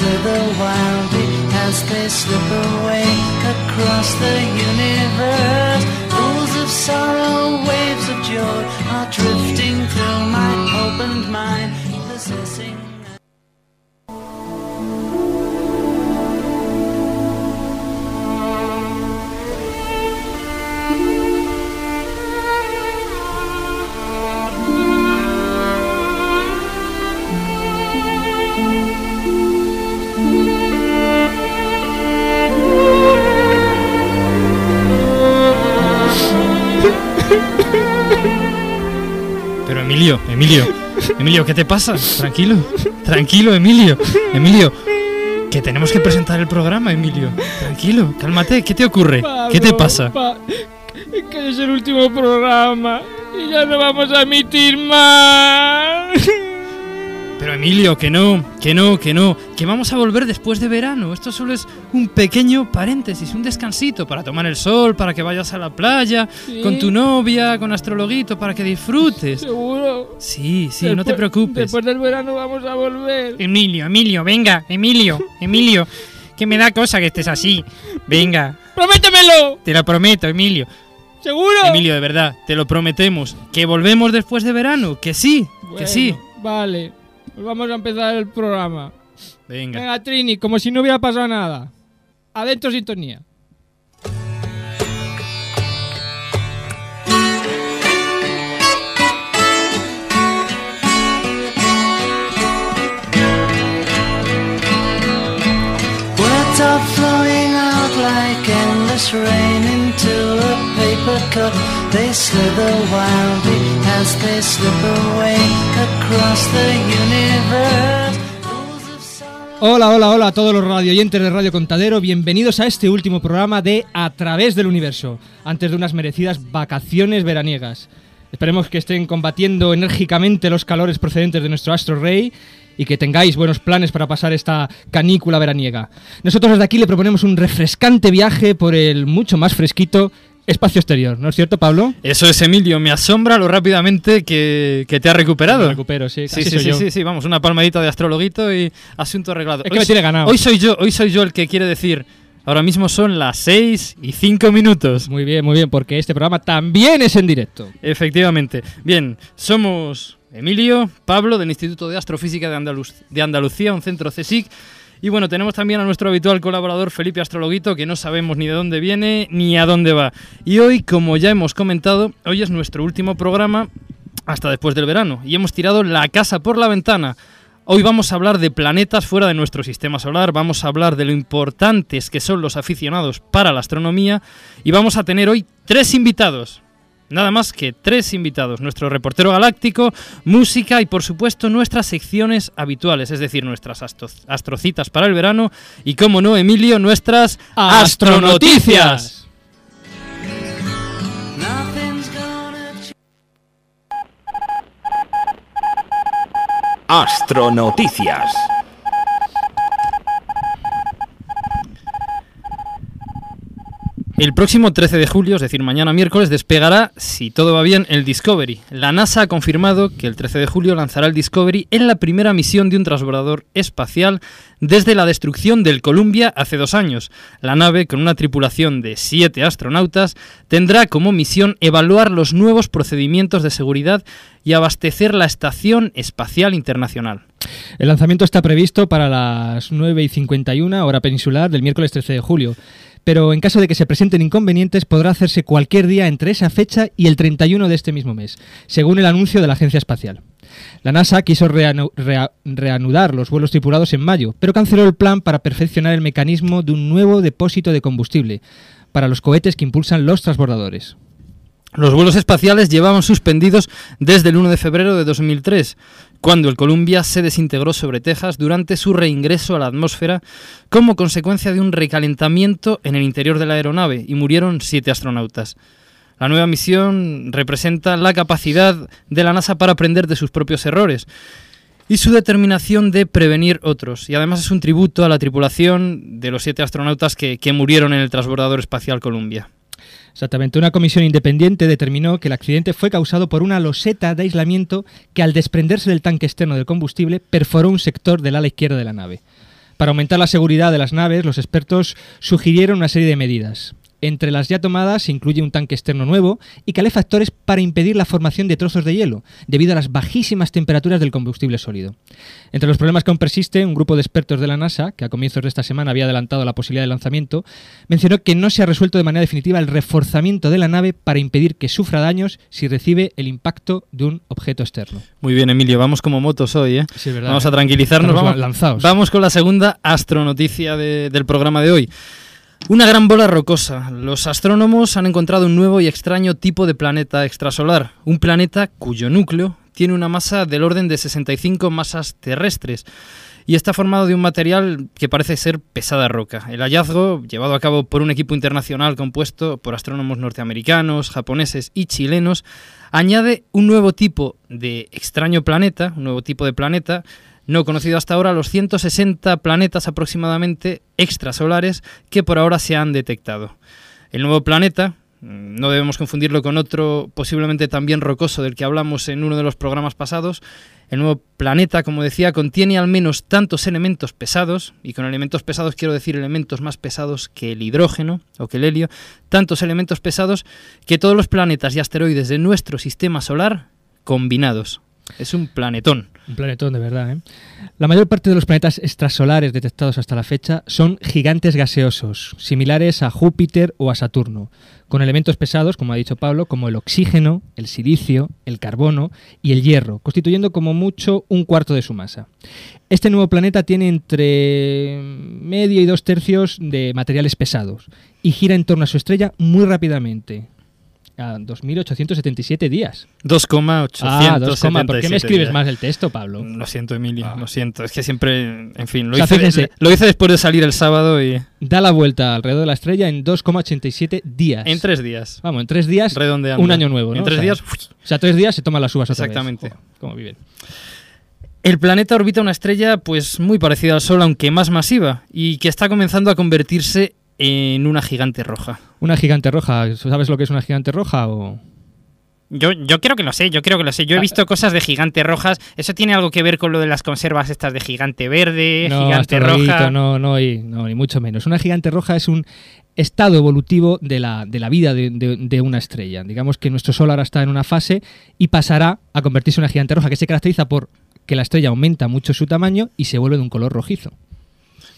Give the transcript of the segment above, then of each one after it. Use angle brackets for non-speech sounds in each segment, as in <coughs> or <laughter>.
They slither wildly as they slip away across the universe. Pools of sorrow, waves of joy are drifting through my opened mind, Emilio, ¿qué te pasa? Tranquilo, tranquilo, Emilio, Emilio. Que tenemos que presentar el programa, Emilio. Tranquilo, cálmate, ¿qué te ocurre? ¿Qué te pasa? pa- que es el último programa y ya no vamos a emitir más. Emilio, que no, que no, que no, que vamos a volver después de verano. Esto solo es un pequeño paréntesis, un descansito para tomar el sol, para que vayas a la playa, Sí. con tu novia, con Astrologuito, para que disfrutes. Seguro. Sí, sí, no te Después- preocupes. Después del verano vamos a volver. Emilio, Emilio, venga, Emilio, Emilio, que me da cosa que estés así. Venga, ¡Prométemelo! te lo prometo, Emilio. ¿Seguro? Emilio, de verdad, te lo prometemos. Que volvemos después de verano, que sí, que sí. Vale. Pues vamos a empezar el programa. Venga. Venga, Trini, como si no hubiera pasado nada. Adentro sintonía. Words are flowing out like endless rain into a paper cup. They slither wildly as they slip away across Hola, hola, hola a todos los radioyentes de Radio Contadero. Bienvenidos a este último programa de A través del universo, antes de unas merecidas vacaciones veraniegas. Esperemos que estén combatiendo enérgicamente los calores procedentes de nuestro astro rey y que tengáis buenos planes para pasar esta canícula veraniega. Nosotros desde aquí le proponemos un refrescante viaje por el mucho más fresquito espacio exterior, ¿no es cierto, Pablo? Eso es, Emilio. Me asombra lo rápidamente que, que te has recuperado. Me recupero, sí, Sí, sí, soy sí, yo. sí, sí, vamos, una palmadita de astrologuito y asunto arreglado. Es que me tiene ganado. Hoy soy yo, hoy soy yo el que quiere decir. Ahora mismo son las 6 y 5 minutos. Muy bien, muy bien, porque este programa también es en directo. Efectivamente. Bien, somos Emilio, Pablo, del Instituto de Astrofísica de, Andaluz- de Andalucía, un centro CSIC. Y bueno, tenemos también a nuestro habitual colaborador Felipe Astrologuito, que no sabemos ni de dónde viene ni a dónde va. Y hoy, como ya hemos comentado, hoy es nuestro último programa hasta después del verano. Y hemos tirado la casa por la ventana. Hoy vamos a hablar de planetas fuera de nuestro sistema solar, vamos a hablar de lo importantes que son los aficionados para la astronomía y vamos a tener hoy tres invitados. Nada más que tres invitados, nuestro reportero galáctico, música y por supuesto nuestras secciones habituales, es decir, nuestras astro- astrocitas para el verano y, como no, Emilio, nuestras astronoticias. Astronoticias. El próximo 13 de julio, es decir, mañana miércoles, despegará, si todo va bien, el Discovery. La NASA ha confirmado que el 13 de julio lanzará el Discovery en la primera misión de un transbordador espacial desde la destrucción del Columbia hace dos años. La nave, con una tripulación de siete astronautas, tendrá como misión evaluar los nuevos procedimientos de seguridad y abastecer la Estación Espacial Internacional. El lanzamiento está previsto para las 9 y 51 hora peninsular del miércoles 13 de julio. Pero en caso de que se presenten inconvenientes, podrá hacerse cualquier día entre esa fecha y el 31 de este mismo mes, según el anuncio de la Agencia Espacial. La NASA quiso reanu- rea- reanudar los vuelos tripulados en mayo, pero canceló el plan para perfeccionar el mecanismo de un nuevo depósito de combustible para los cohetes que impulsan los transbordadores. Los vuelos espaciales llevaban suspendidos desde el 1 de febrero de 2003, cuando el Columbia se desintegró sobre Texas durante su reingreso a la atmósfera como consecuencia de un recalentamiento en el interior de la aeronave y murieron siete astronautas. La nueva misión representa la capacidad de la NASA para aprender de sus propios errores y su determinación de prevenir otros. Y además es un tributo a la tripulación de los siete astronautas que, que murieron en el transbordador espacial Columbia. Exactamente. Una comisión independiente determinó que el accidente fue causado por una loseta de aislamiento que al desprenderse del tanque externo del combustible perforó un sector del ala izquierda de la nave. Para aumentar la seguridad de las naves, los expertos sugirieron una serie de medidas. Entre las ya tomadas se incluye un tanque externo nuevo y calefactores para impedir la formación de trozos de hielo, debido a las bajísimas temperaturas del combustible sólido. Entre los problemas que aún persiste, un grupo de expertos de la NASA, que a comienzos de esta semana había adelantado la posibilidad de lanzamiento, mencionó que no se ha resuelto de manera definitiva el reforzamiento de la nave para impedir que sufra daños si recibe el impacto de un objeto externo. Muy bien, Emilio, vamos como motos hoy, ¿eh? Sí, verdad, vamos ¿eh? a tranquilizarnos, Estamos vamos, lanzados. vamos con la segunda astronoticia de- del programa de hoy. Una gran bola rocosa. Los astrónomos han encontrado un nuevo y extraño tipo de planeta extrasolar, un planeta cuyo núcleo tiene una masa del orden de 65 masas terrestres y está formado de un material que parece ser pesada roca. El hallazgo, llevado a cabo por un equipo internacional compuesto por astrónomos norteamericanos, japoneses y chilenos, añade un nuevo tipo de extraño planeta, un nuevo tipo de planeta no conocido hasta ahora, los 160 planetas aproximadamente extrasolares que por ahora se han detectado. El nuevo planeta, mm, no debemos confundirlo con otro posiblemente también rocoso del que hablamos en uno de los programas pasados, el nuevo planeta, como decía, contiene al menos tantos elementos pesados, y con elementos pesados quiero decir elementos más pesados que el hidrógeno o que el helio, tantos elementos pesados que todos los planetas y asteroides de nuestro sistema solar combinados. Es un planetón. Un planetón, de verdad. ¿eh? La mayor parte de los planetas extrasolares detectados hasta la fecha son gigantes gaseosos, similares a Júpiter o a Saturno, con elementos pesados, como ha dicho Pablo, como el oxígeno, el silicio, el carbono y el hierro, constituyendo como mucho un cuarto de su masa. Este nuevo planeta tiene entre medio y dos tercios de materiales pesados y gira en torno a su estrella muy rápidamente, a 2.877 días. 2,877. Ah, 2, ¿por qué me escribes días. más el texto, Pablo? Lo siento, Emilio, Ah. lo siento. Es que siempre, en fin, lo, O sea, hice, fíjense. lo hice después de salir el sábado y Da la vuelta alrededor de la estrella en 2,87 días. en tres días, Vamos, en tres días, redondeando. un año nuevo, ¿no? En tres O sea, días, O sea, tres días se toman las uvas otra Exactamente. vez. Joder, cómo viven. El planeta orbita una estrella pues muy parecida al Sol, aunque más masiva, y que está comenzando a convertirse en una gigante roja. Una gigante roja. ¿Sabes lo que es una gigante roja? O... Yo, yo creo que lo sé, yo creo que lo sé. Yo he Ah. visto cosas de gigante rojas. ¿Eso tiene algo que ver con lo de las conservas estas de gigante verde, no, gigante roja? No, no, y- no, ni mucho menos. Una gigante roja es un estado evolutivo de la, de la vida de, de- de una estrella. Digamos que nuestro Sol ahora está en una fase y pasará a convertirse en una gigante roja que se caracteriza por que la estrella aumenta mucho su tamaño y se vuelve de un color rojizo.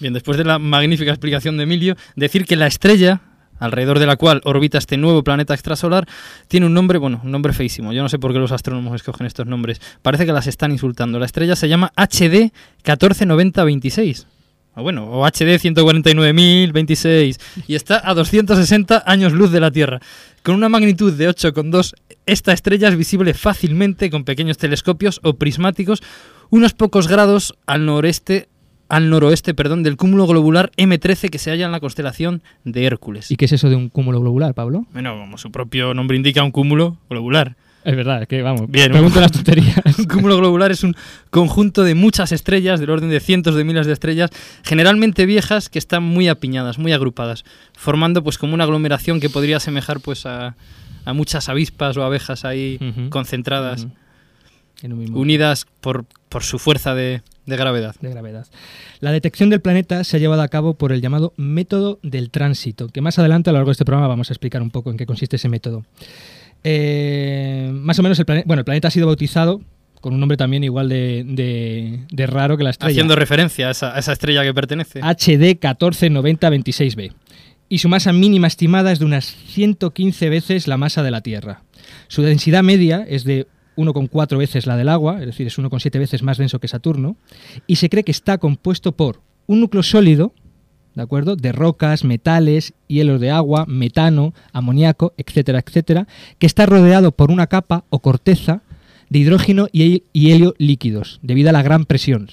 Bien, después de la magnífica explicación de Emilio, decir que la estrella alrededor de la cual orbita este nuevo planeta extrasolar, tiene un nombre, bueno, un nombre feísimo. Yo no sé por qué los astrónomos escogen estos nombres. Parece que las están insultando. La estrella se llama HD 149026. O bueno, o HD 149.026 y está a 260 años luz de la Tierra. Con una magnitud de 8,2, esta estrella es visible fácilmente con pequeños telescopios o prismáticos unos pocos grados al noreste al noroeste, perdón, del cúmulo globular M13 que se halla en la constelación de Hércules. ¿Y qué es eso de un cúmulo globular, Pablo? Bueno, como su propio nombre indica, un cúmulo globular. Es verdad, es que vamos, Bien, pregunto las tonterías. <laughs> Un cúmulo globular es un conjunto de muchas estrellas, del orden de cientos de miles de estrellas, generalmente viejas, que están muy apiñadas, muy agrupadas, formando pues como una aglomeración que podría asemejar pues a, a muchas avispas o abejas ahí concentradas. En un mismo unidas por, por su fuerza de, de gravedad. de gravedad. La detección del planeta se ha llevado a cabo por el llamado método del tránsito, que más adelante a lo largo de este programa vamos a explicar un poco en qué consiste ese método. Eh, más o menos el planeta, bueno, el planeta ha sido bautizado con un nombre también igual de, de- de raro que la estrella. Haciendo referencia a esa, a esa estrella que pertenece. HD 149026b. Y su masa mínima estimada es de unas 115 veces la masa de la Tierra. Su densidad media es de 1,4 veces la del agua, es decir, es 1,7 veces más denso que Saturno, y se cree que está compuesto por un núcleo sólido, ¿de acuerdo? De rocas, metales, hielos de agua, metano, amoníaco, etcétera, etcétera, que está rodeado por una capa o corteza de hidrógeno y helio líquidos, debido a la gran presión.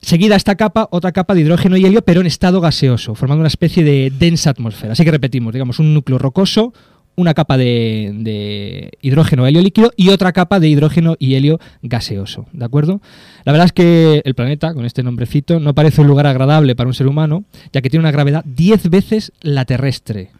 Seguida esta capa, otra capa de hidrógeno y helio, pero en estado gaseoso, formando una especie de densa atmósfera. Así que repetimos, digamos, un núcleo rocoso, una capa de, de hidrógeno helio líquido y otra capa de hidrógeno y helio gaseoso. ¿De acuerdo? La verdad es que el planeta, con este nombrecito, no parece un lugar agradable para un ser humano, ya que tiene una gravedad 10 veces la terrestre.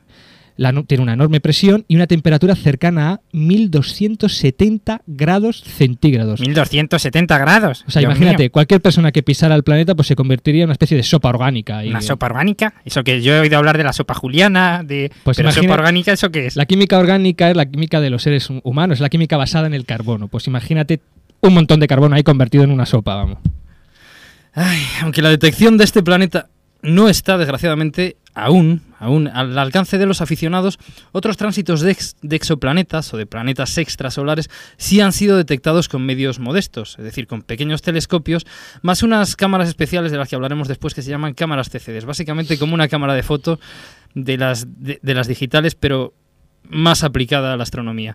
La no- tiene una enorme presión y una temperatura cercana a 1270 grados centígrados. 1270 grados. O sea, Dios imagínate, mío. cualquier persona que pisara el planeta pues se convertiría en una especie de sopa orgánica. y- ¿Una sopa orgánica? Eso que yo he oído hablar de la sopa juliana, de... Pues pero imagina- sopa orgánica, ¿eso qué es? La química orgánica es la química de los seres hu- humanos, es la química basada en el carbono. Pues imagínate un montón de carbono ahí convertido en una sopa, vamos. Ay, aunque la detección de este planeta no está, desgraciadamente, aún, aún al alcance de los aficionados, otros tránsitos de, ex- de exoplanetas o de planetas extrasolares sí han sido detectados con medios modestos, es decir, con pequeños telescopios, más unas cámaras especiales de las que hablaremos después que se llaman cámaras CCD, básicamente como una cámara de foto de las, de las digitales, pero más aplicada a la astronomía.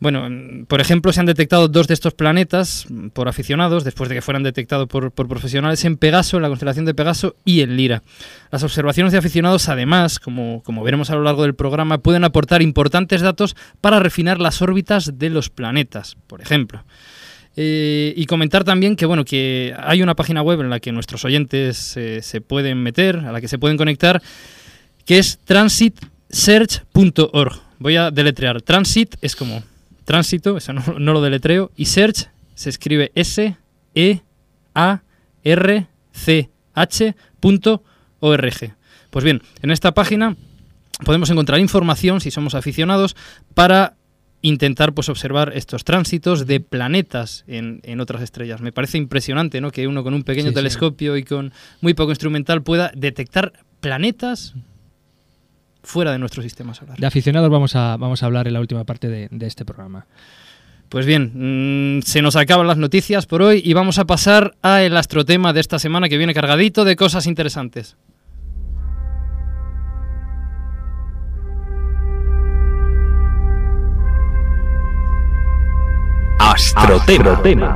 Bueno, mm, por ejemplo, se han detectado dos de estos planetas mm, por aficionados, después de que fueran detectados por, profesionales, en Pegaso, en la constelación de Pegaso y en Lira. Las observaciones de aficionados, además, como, como veremos a lo largo del programa, pueden aportar importantes datos para refinar las órbitas de los planetas, por ejemplo. Eh, y comentar también que bueno que hay una página web en la que nuestros oyentes eh, se pueden meter, a la que se pueden conectar, que es transitsearch.org. Voy a deletrear. Transit es como tránsito, eso no, no lo deletreo, y search se escribe S E A R C H punto org. Pues bien, en esta página podemos encontrar información si somos aficionados para intentar pues observar estos tránsitos de planetas en, en otras estrellas. Me parece impresionante, ¿no? Que uno con un pequeño Sí, sí. telescopio y con muy poco instrumental pueda detectar planetas fuera de nuestro sistema solar. De aficionados vamos a, vamos a hablar en la última parte de, de este programa. Pues bien, mm, se nos acaban las noticias por hoy y vamos a pasar a el astrotema de esta semana que viene cargadito de cosas interesantes. Astrotema.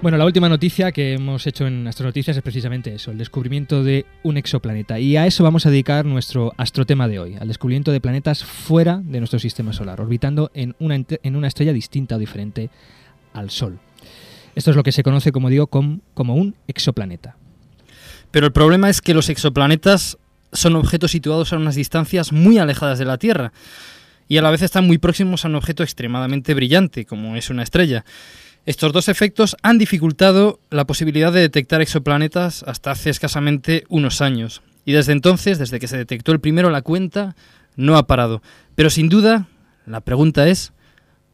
Bueno, la última noticia que hemos hecho en Astronoticias es precisamente eso, el descubrimiento de un exoplaneta. Y a eso vamos a dedicar nuestro astrotema de hoy, al descubrimiento de planetas fuera de nuestro sistema solar, orbitando en una, estrella distinta o diferente al Sol. Esto es lo que se conoce, como digo, com- como un exoplaneta. Pero el problema es que los exoplanetas son objetos situados a unas distancias muy alejadas de la Tierra y a la vez están muy próximos a un objeto extremadamente brillante, como es una estrella. Estos dos efectos han dificultado la posibilidad de detectar exoplanetas hasta hace escasamente unos años. Y desde entonces, desde que se detectó el primero, la cuenta no ha parado. Pero sin duda, la pregunta es,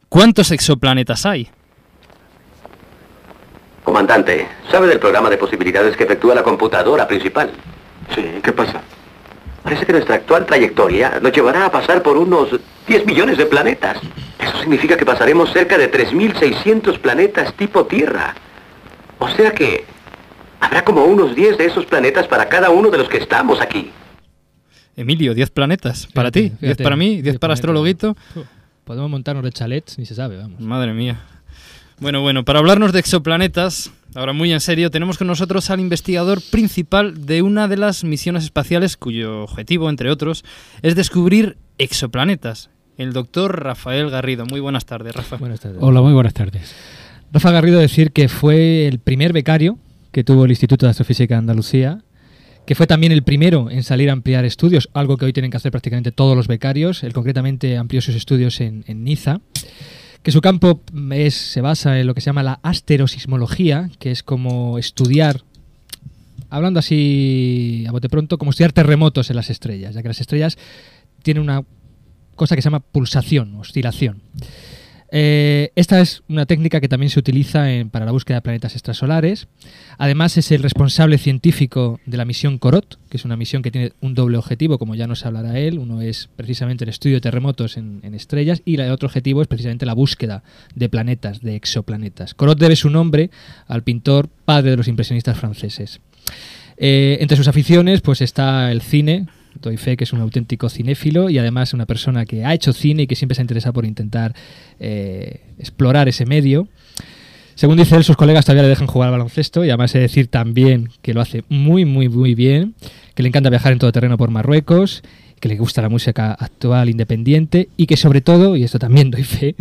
¿cuántos exoplanetas hay? Comandante, ¿sabe del programa de posibilidades que efectúa la computadora principal? Sí, ¿qué pasa? Parece que nuestra actual trayectoria nos llevará a pasar por unos 10 millones de planetas. Eso significa que pasaremos cerca de 3.600 planetas tipo Tierra. O sea que habrá como unos 10 de esos planetas para cada uno de los que estamos aquí. Emilio, 10 planetas. Para ti, 10 Fíjate, para mí, 10 diez para. Astrologuito. Podemos montarnos de chalets, ni se sabe, vamos. Madre mía. Bueno, bueno, para hablarnos de exoplanetas, ahora muy en serio, tenemos con nosotros al investigador principal de una de las misiones espaciales cuyo objetivo, entre otros, es descubrir exoplanetas, el doctor Rafael Garrido. Muy buenas tardes, Rafa. Buenas tardes. Hola, muy buenas tardes. Rafa Garrido decir que fue el primer becario que tuvo el Instituto de Astrofísica de Andalucía, que fue también el primero en salir a ampliar estudios, algo que hoy tienen que hacer prácticamente todos los becarios. Él concretamente amplió sus estudios en, en Niza, que su campo es, se basa en lo que se llama la asterosismología, que es como estudiar, hablando así a bote pronto, como estudiar terremotos en las estrellas, ya que las estrellas tienen una cosa que se llama pulsación, oscilación. Eh, esta es una técnica que también se utiliza en- para la búsqueda de planetas extrasolares. Además es el responsable científico de la misión Corot, que es una misión que tiene un doble objetivo, como ya nos hablará él. Uno es precisamente el estudio de terremotos en, estrellas y el otro objetivo es precisamente la búsqueda de planetas, de exoplanetas. Corot debe su nombre al pintor padre de los impresionistas franceses. Eh, entre sus aficiones pues está el cine, doy fe que es un auténtico cinéfilo y además una persona que ha hecho cine y que siempre se ha interesado por intentar eh, explorar ese medio. Según dice él, sus colegas todavía le dejan jugar al baloncesto y además he de decir también que lo hace muy, muy, muy bien, que le encanta viajar en todo terreno por Marruecos, que le gusta la música actual independiente y que sobre todo, y esto también doy fe,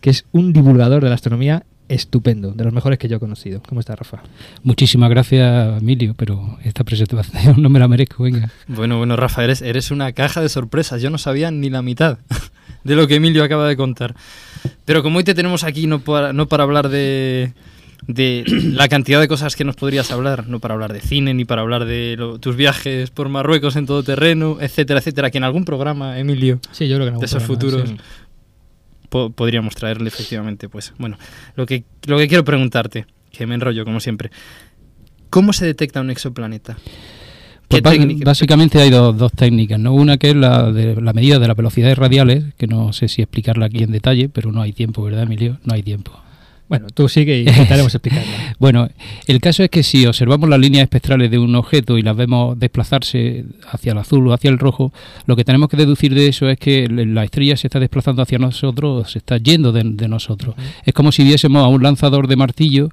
que es un divulgador de la astronomía estupendo, de los mejores que yo he conocido. ¿Cómo está, Rafa? Muchísimas gracias, Emilio, pero esta presentación <laughs> no me la merezco, venga. Bueno, bueno, Rafa, eres, eres una caja de sorpresas. Yo no sabía ni la mitad <laughs> de lo que Emilio acaba de contar. Pero como hoy te tenemos aquí no para, no para hablar de, de <clears throat> la cantidad de cosas que nos podrías hablar, no para hablar de cine, ni para hablar de lo- tus viajes por Marruecos en todo terreno, etcétera, etcétera, que en algún programa, Emilio, Sí, yo creo que no. de esos futuros po- podríamos traerle efectivamente, pues bueno, lo que, lo que quiero preguntarte, que me enrollo como siempre, ¿cómo se detecta un exoplaneta? ¿Qué Pues básicamente hay dos, dos técnicas, ¿no? Una que es la de la medida de las velocidades radiales, que no sé si explicarla aquí en detalle, pero no hay tiempo, ¿verdad, Emilio? No hay tiempo. Bueno, tú sigue y intentaremos <laughs> explicarla. Bueno, el caso es que si observamos las líneas espectrales de un objeto y las vemos desplazarse hacia el azul o hacia el rojo, lo que tenemos que deducir de eso es que la estrella se está desplazando hacia nosotros, o se está yendo de, de nosotros. Es como si viésemos a un lanzador de martillo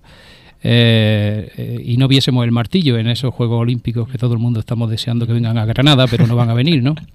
eh, eh, y no viésemos el martillo en esos Juegos Olímpicos que todo el mundo estamos deseando que vengan a Granada, pero no van a venir, ¿no? <laughs>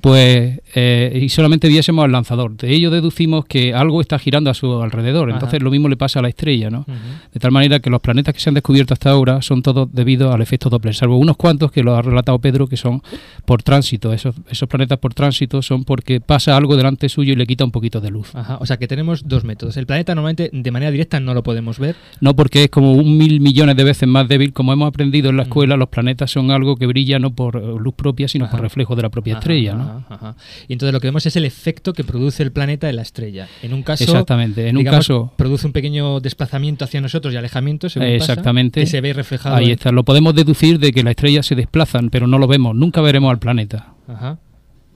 Pues, eh, y solamente viésemos al lanzador. De ello deducimos que algo está girando a su alrededor. Ajá. Entonces, lo mismo le pasa a la estrella, ¿no? De tal manera que los planetas que se han descubierto hasta ahora son todos debido al efecto Doppler, salvo unos cuantos que lo ha relatado Pedro que son por tránsito. Esos, esos planetas por tránsito son porque pasa algo delante suyo y le quita un poquito de luz. Ajá, o sea que tenemos dos métodos. El planeta normalmente de manera directa no lo podemos ver. No porque es como un mil millones de veces más débil. Como hemos aprendido en la escuela, los planetas son algo que brilla no por luz propia, sino Ajá. por reflejo de la propia estrella. ¿no? Ajá, ajá. Y entonces lo que vemos es el efecto que produce el planeta en la estrella. En un caso, Exactamente. En un caso, produce un pequeño desplazamiento hacia nosotros y alejamiento, según pasa, exactamente. que se ve reflejado. ahí en- está. Lo podemos deducir de que las estrellas se desplazan, pero no lo vemos. Nunca veremos al planeta. Ajá.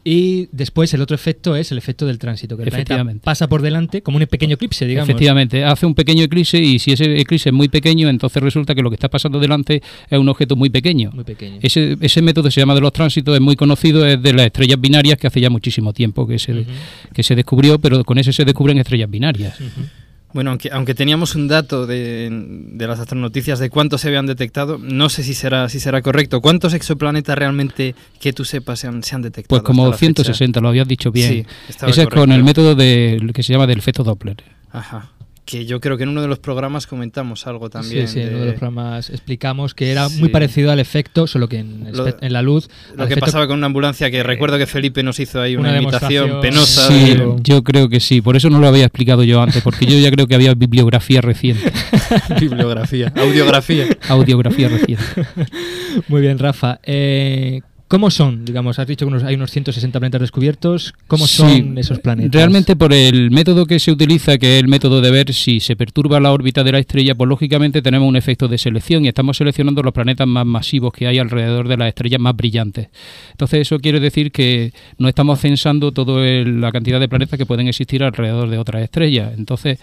Y después el otro efecto es el efecto del tránsito, que el planeta Efectivamente. pasa por delante como un pequeño eclipse, digamos. Efectivamente, hace un pequeño eclipse y si ese eclipse es muy pequeño, entonces resulta que lo que está pasando delante es un objeto muy pequeño. Muy pequeño. Ese, ese método se llama de los tránsitos, es muy conocido, es de las estrellas binarias que hace ya muchísimo tiempo que se, que se descubrió, pero con ese se descubren estrellas binarias. Bueno, aunque, aunque teníamos un dato de, de las astronoticias de cuántos se habían detectado, no sé si será, si será correcto. ¿Cuántos exoplanetas realmente que tú sepas se han, se han detectado? Pues como hasta la fecha? 160, lo habías dicho bien. Sí, Ese es con el método de, que se llama del efecto Doppler. Ajá. Que yo creo que en uno de los programas comentamos algo también. sí, sí, en uno de de los programas explicamos que era Sí. muy parecido al efecto, solo que en, el Lo- espe- en la luz. Lo que efecto- pasaba con una ambulancia, que recuerdo que Felipe nos hizo ahí una, Una invitación demostración. penosa. Sí, de- yo creo que sí, por eso no lo había explicado yo antes, porque yo ya creo que había bibliografía reciente, <laughs> bibliografía, audiografía. audiografía reciente. <laughs> Muy bien, Rafa. Eh, ¿Cómo son? Digamos, has dicho que hay unos 160 planetas descubiertos. ¿Cómo Sí, son esos planetas? Realmente por el método que se utiliza, que es el método de ver si se perturba la órbita de la estrella, pues lógicamente tenemos un efecto de selección y estamos seleccionando los planetas más masivos que hay alrededor de las estrellas más brillantes. Entonces eso quiere decir que no estamos censando toda la cantidad de planetas que pueden existir alrededor de otras estrellas. Entonces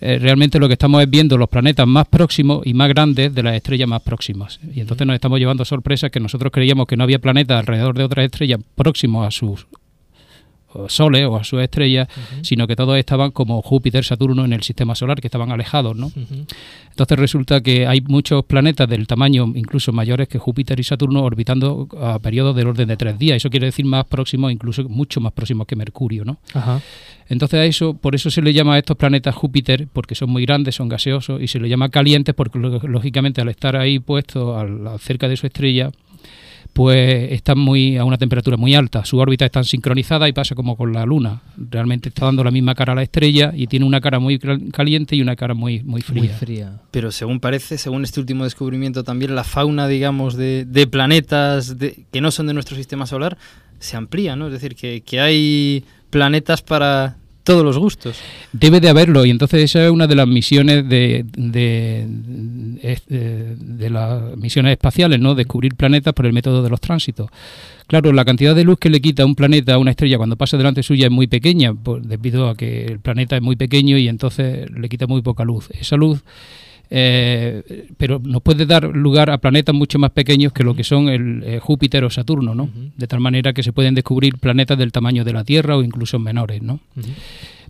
eh, realmente lo que estamos es viendo los planetas más próximos y más grandes de las estrellas más próximas. Y entonces nos estamos llevando sorpresas que nosotros creíamos que no había planetas alrededor de otras estrellas próximos a sus soles o a sus estrellas, sino que todos estaban como Júpiter, Saturno en el sistema solar, que estaban alejados, ¿no? Entonces resulta que hay muchos planetas del tamaño incluso mayores que Júpiter y Saturno orbitando a periodos del orden de tres días. Eso quiere decir más próximos, incluso mucho más próximos que Mercurio, ¿no? Ajá. Entonces a eso, por eso se le llama a estos planetas Júpiter, porque son muy grandes, son gaseosos, y se le llama calientes porque lógicamente al estar ahí puestos al- cerca de su estrella, pues están muy a una temperatura muy alta. Su órbita está sincronizada y pasa como con la Luna. Realmente está dando la misma cara a la estrella y tiene una cara muy cal- caliente y una cara muy, muy fría. Muy fría. Pero según parece, según este último descubrimiento, también la fauna, digamos, de, de planetas de- que no son de nuestro sistema solar se amplía, ¿no? Es decir, que, que hay planetas para todos los gustos. Debe de haberlo y entonces esa es una de las misiones de, eh, de las misiones espaciales, ¿no? Descubrir planetas por el método de los tránsitos. Claro, la cantidad de luz que le quita un planeta a una estrella cuando pasa delante suya es muy pequeña, debido a que el planeta es muy pequeño y entonces le quita muy poca luz. Esa luz, eh, pero nos puede dar lugar a planetas mucho más pequeños que lo que son el eh, Júpiter o Saturno, ¿no? De tal manera que se pueden descubrir planetas del tamaño de la Tierra o incluso menores, ¿no?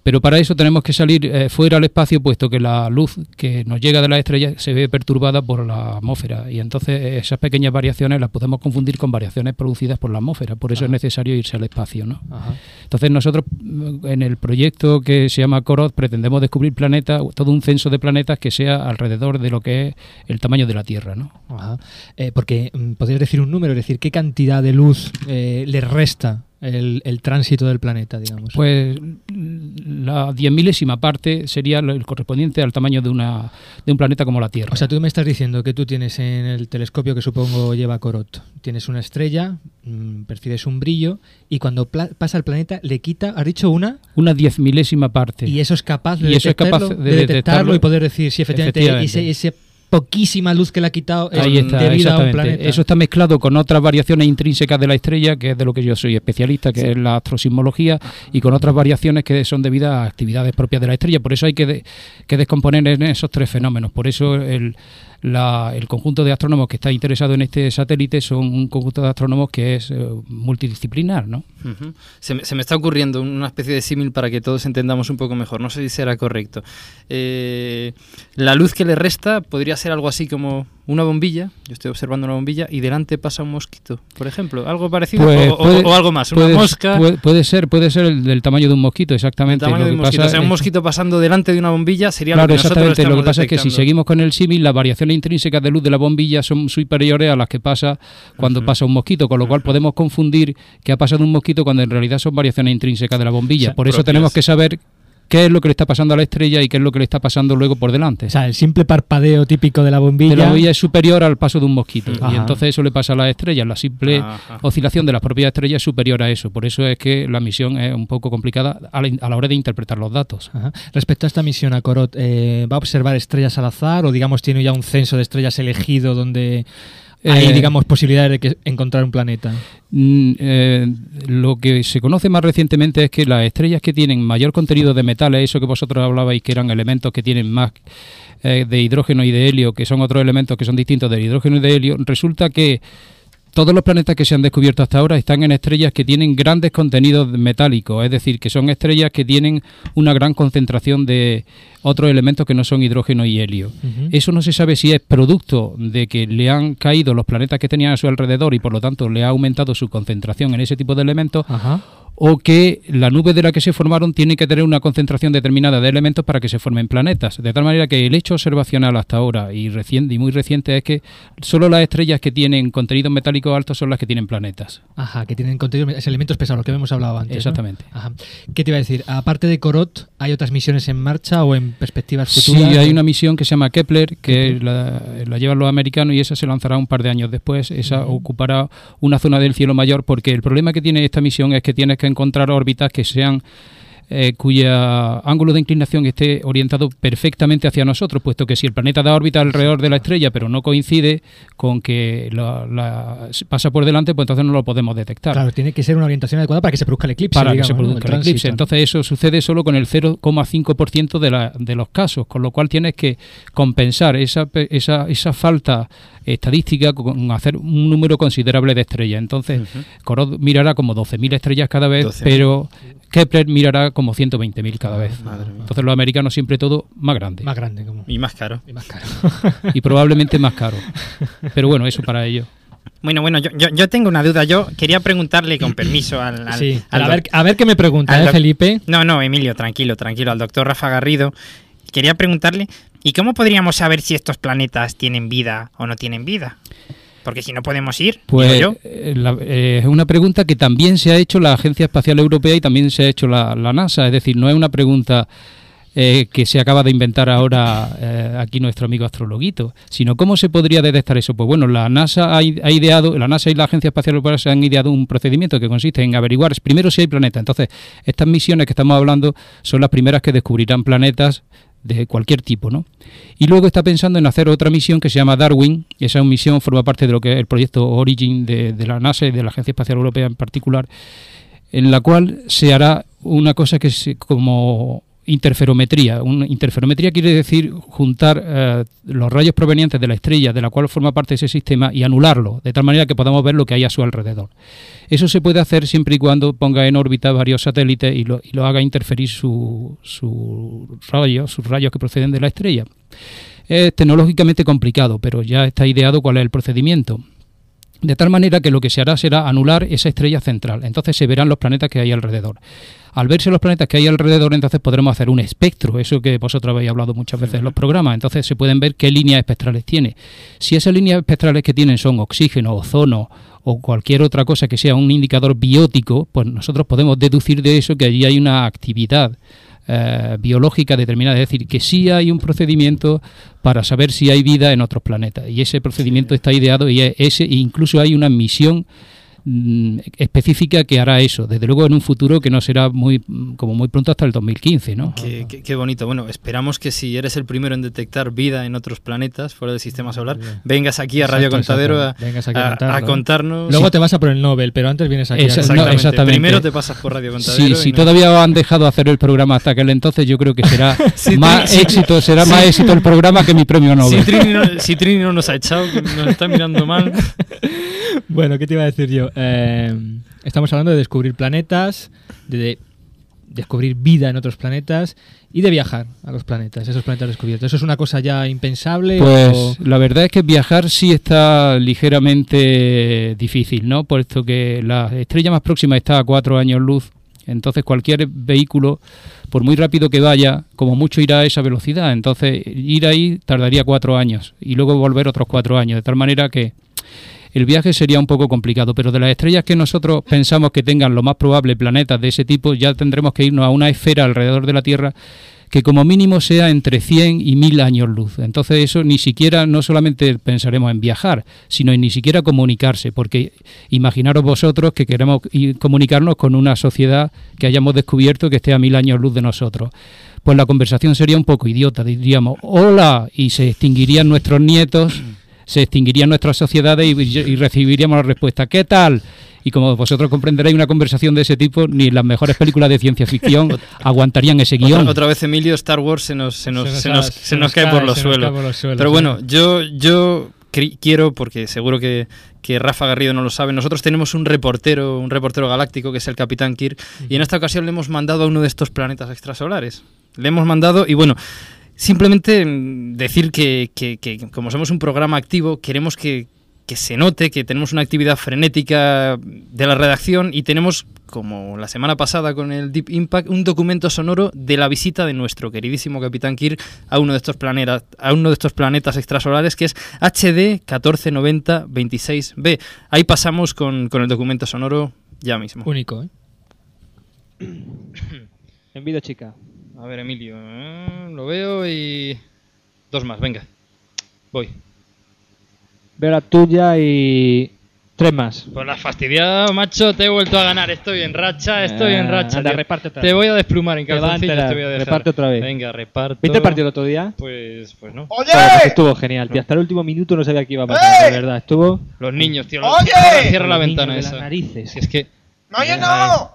Pero para eso tenemos que salir eh, fuera al espacio, puesto que la luz que nos llega de la estrella se ve perturbada por la atmósfera y entonces esas pequeñas variaciones las podemos confundir con variaciones producidas por la atmósfera. Por eso es necesario irse al espacio, ¿no? Ajá. Entonces nosotros mm, en el proyecto que se llama COROT pretendemos descubrir planetas, todo un censo de planetas que sea alrededor de lo que es el tamaño de la Tierra, ¿no? Ajá. Eh, porque mm, podrías decir un número, es decir, ¿qué cantidad de luz eh, le resta el, el tránsito del planeta, digamos? Pues la diez milésima parte sería el correspondiente al tamaño de una de un planeta como la Tierra. O sea, tú me estás diciendo que tú tienes en el telescopio que supongo lleva Corot, tienes una estrella, mm, percibes un brillo y cuando pasa el planeta le quita, has dicho una, una diez milésima parte. y eso es capaz de, Y eso es detectarlo, capaz de de detectarlo detectarlo. y poder decir si efectivamente, Efectivamente. ese, ese poquísima luz que le ha quitado Ahí está, a un planeta. Eso está mezclado con otras variaciones intrínsecas de la estrella, que es de lo que yo soy especialista, que es la astrosismología, y con otras variaciones que son debidas a actividades propias de la estrella. Por eso hay que, de- que descomponer en esos tres fenómenos. Por eso el, la- el conjunto de astrónomos que está interesado en este satélite son un conjunto de astrónomos que es eh, multidisciplinar, ¿no? Ujú. se, me, se me está ocurriendo una especie de símil para que todos entendamos un poco mejor. No sé si será correcto. Eh, la luz que le resta podría ser algo así como una bombilla. Yo estoy observando una bombilla y delante pasa un mosquito, por ejemplo. Algo parecido Pues o, o- puede- o algo más. Puede, una mosca. puede, puede ser, puede ser el del tamaño de un mosquito, el exactamente. tamaño Lo de un mosquito. pasa O sea, un mosquito pasando delante de una bombilla sería Claro, lo que nosotros exactamente. Lo que pasa es que si seguimos con el símil, las variaciones intrínsecas de luz de la bombilla son superiores a las que pasa cuando pasa un mosquito, con lo cual podemos confundir que ha pasado un mosquito cuando en realidad son variaciones intrínsecas de la bombilla. Por eso propias. tenemos que saber qué es lo que le está pasando a la estrella y qué es lo que le está pasando luego por delante. O sea, el simple parpadeo típico de la bombilla. De la bombilla es superior al paso de un mosquito Ajá. y entonces eso le pasa a las estrellas. La simple Ajá. oscilación de las propias estrellas es superior a eso. Por eso es que la misión es un poco complicada a la, a la hora de interpretar los datos. Ajá. Respecto a esta misión a Corot, eh, ¿va a observar estrellas al azar o digamos tiene ya un censo de estrellas elegido donde hay Eh, digamos posibilidades de que encontrar un planeta? Mm, eh, lo que se conoce más recientemente es que las estrellas que tienen mayor contenido de metales, eso que vosotros hablabais que eran elementos que tienen más eh, de hidrógeno y de helio, que son otros elementos que son distintos del hidrógeno y de helio, resulta que todos los planetas que se han descubierto hasta ahora están en estrellas que tienen grandes contenidos metálicos, es decir, que son estrellas que tienen una gran concentración de otros elementos que no son hidrógeno y helio. Eso no se sabe si es producto de que le han caído los planetas que tenían a su alrededor y por lo tanto le ha aumentado su concentración en ese tipo de elementos Ajá. O que la nube de la que se formaron tiene que tener una concentración determinada de elementos para que se formen planetas. De tal manera que el hecho observacional hasta ahora y reciente y muy reciente es que solo las estrellas que tienen contenidos metálicos altos son las que tienen planetas. Ajá, que tienen contenido, es elementos pesados, lo que hemos hablado antes. ¿no? Exactamente. Ajá. ¿Qué te iba a decir? Aparte de Corot, ¿hay otras misiones en marcha o en perspectivas Sí, futuras? hay una misión que se llama Kepler, que la, la llevan los americanos y esa se lanzará un par de años después. Esa ocupará una zona del cielo mayor porque el problema que tiene esta misión es que tienes que encontrar órbitas que sean eh, cuya ángulo de inclinación esté orientado perfectamente hacia nosotros, puesto que si el planeta da órbita alrededor de la estrella, pero no coincide con que la, la- pasa por delante, pues entonces no lo podemos detectar Claro, tiene que ser una orientación adecuada para que se produzca el eclipse. para que se ¿no? produzca el, eclipse. Entonces eso sucede solo con el 0,5% de, la, de los casos, con lo cual tienes que compensar esa, pe- esa, esa falta estadística con hacer un número considerable de estrellas. Entonces, Corot mirará como 12.000 estrellas cada vez, 12.000. pero Kepler mirará como 120.000 cada vez. Madre mía. Entonces los americanos siempre todo más grande Más grande, como. Y más caro. Y más caro. <laughs> y probablemente más caro. Pero bueno, eso para ellos. Bueno, bueno, yo, yo, yo tengo una duda. Yo quería preguntarle con <clears throat> permiso al... al- sí, al a ver, a ver qué me pregunta, ¿eh, Felipe? No, no, Emilio, tranquilo, tranquilo. Al doctor Rafa Garrido. Quería preguntarle, ¿y cómo podríamos saber si estos planetas tienen vida o no tienen vida? Porque si no podemos ir, Pues yo. eh, la- eh, es una pregunta que también se ha hecho la Agencia Espacial Europea y también se ha hecho la, la NASA. Es decir, no es una pregunta eh, que se acaba de inventar ahora eh, aquí nuestro amigo astrologuito, sino cómo se podría detectar eso. Pues bueno, la NASA ha ideado, la NASA y la Agencia Espacial Europea se han ideado un procedimiento que consiste en averiguar primero si hay planetas. Entonces, estas misiones que estamos hablando son las primeras que descubrirán planetas de cualquier tipo, ¿no? Y luego está pensando en hacer otra misión que se llama Darwin. Esa misión forma parte de lo que es el proyecto Origin de, de la NASA y de la Agencia Espacial Europea en particular, en la cual se hará una cosa que es como interferometría. Una interferometría quiere decir juntar eh, los rayos provenientes de la estrella de la cual forma parte ese sistema y anularlo, de tal manera que podamos ver lo que hay a su alrededor. Eso se puede hacer siempre y cuando ponga en órbita varios satélites y lo, haga interferir su, su sus rayos que proceden de la estrella. Es tecnológicamente complicado, pero ya está ideado cuál es el procedimiento. De tal manera que lo que se hará será anular esa estrella central. Entonces se verán los planetas que hay alrededor. Al verse los planetas que hay alrededor, entonces podremos hacer un espectro, eso que vosotros habéis hablado muchas veces en los programas. Entonces se pueden ver qué líneas espectrales tiene. Si esas líneas espectrales que tienen son oxígeno, ozono o cualquier otra cosa que sea un indicador biótico, pues nosotros podemos deducir de eso que allí hay una actividad eh, biológica determinada, es decir, que sí hay un procedimiento para saber si hay vida en otros planetas y ese procedimiento está ideado y es ese e incluso hay una misión mm, específica que hará eso, desde luego en un futuro que no será muy como muy pronto hasta el 2015, ¿no? Qué, qué- qué bonito. Bueno, esperamos que si eres el primero en detectar vida en otros planetas fuera del sistema solar, vengas aquí a Radio Exacto, Contadero a, exacto. Vengas aquí a a- contarnos. Luego te vas a por el Nobel, pero antes vienes aquí. no, Exactamente. exactamente. Primero te pasas por Radio Contadero. Sí, si no- todavía han dejado hacer el programa hasta aquel entonces, yo creo que será <laughs> Sí, más sí. éxito, será más éxito el programa que mi premio Si Nobel. Trini, no, si Trini no nos ha echado, nos está mirando mal. <laughs> Bueno, ¿qué te iba a decir yo? Eh, estamos hablando de descubrir planetas, de, de descubrir vida en otros planetas y de viajar a los planetas, esos planetas descubiertos. ¿Eso es una cosa ya impensable? Pues la verdad es que viajar sí está ligeramente difícil, ¿no? Puesto que la estrella más próxima está a cuatro años luz. Entonces cualquier vehículo, por muy rápido que vaya, como mucho irá a esa velocidad. Entonces ir ahí tardaría cuatro años y luego volver otros cuatro años. De tal manera que el viaje sería un poco complicado. Pero de las estrellas que nosotros pensamos que tengan lo más probable planetas de ese tipo, ya tendremos que irnos a una esfera alrededor de la Tierra que como mínimo sea entre 100 y 1000 años luz. Entonces eso ni siquiera, no solamente pensaremos en viajar, sino en ni siquiera comunicarse, porque imaginaros vosotros que queremos comunicarnos con una sociedad que hayamos descubierto que esté a mil años luz de nosotros. Pues la conversación sería un poco idiota, diríamos, hola, y se extinguirían nuestros nietos, se extinguirían nuestras sociedades y, y recibiríamos la respuesta, ¿qué tal? Y como vosotros comprenderéis, una conversación de ese tipo, ni las mejores películas de ciencia ficción <laughs> aguantarían ese guion. Otra, otra vez, Emilio, Star Wars se nos, se nos, Se nos se cae, cae, por los suelos. cae por los suelos, Pero sí. bueno, yo, yo quiero, porque seguro que, que Rafa Garrido no lo sabe, nosotros tenemos un reportero, un reportero galáctico que es el Capitán Kirk, y en esta ocasión le hemos mandado a uno de estos planetas extrasolares. Le hemos mandado, y bueno, simplemente mm, decir que, que- que como somos un programa activo, queremos que, que se note que tenemos una actividad frenética de la redacción y tenemos, como la semana pasada con el Deep Impact, un documento sonoro de la visita de nuestro queridísimo Capitán Kirk a uno de estos planetas, a uno de estos planetas extrasolares que es HD 149026b. Ahí pasamos con, con el documento sonoro ya mismo. Único, ¿eh? Envido, chica. A ver, Emilio, eh, lo veo y dos más, venga. Voy. Veo la tuya y tres más. Pues la has fastidiado, macho, te he vuelto a ganar. Estoy en racha, estoy en Ah, racha. anda, reparte otra Te voy a desplumar en calzoncillos, te voy a dejar. Reparte otra vez. Venga, reparto. ¿Viste el partido el otro día? Pues, pues no. ¡Oye! Pues estuvo genial, tío. Hasta el último minuto no sabía que iba a pasar, ¡Eh! de verdad. Estuvo. Los niños, tío. ¡Oye! Cierra, cierra la Los ventana de esa. las narices. Si es que. ¡No, oye, no!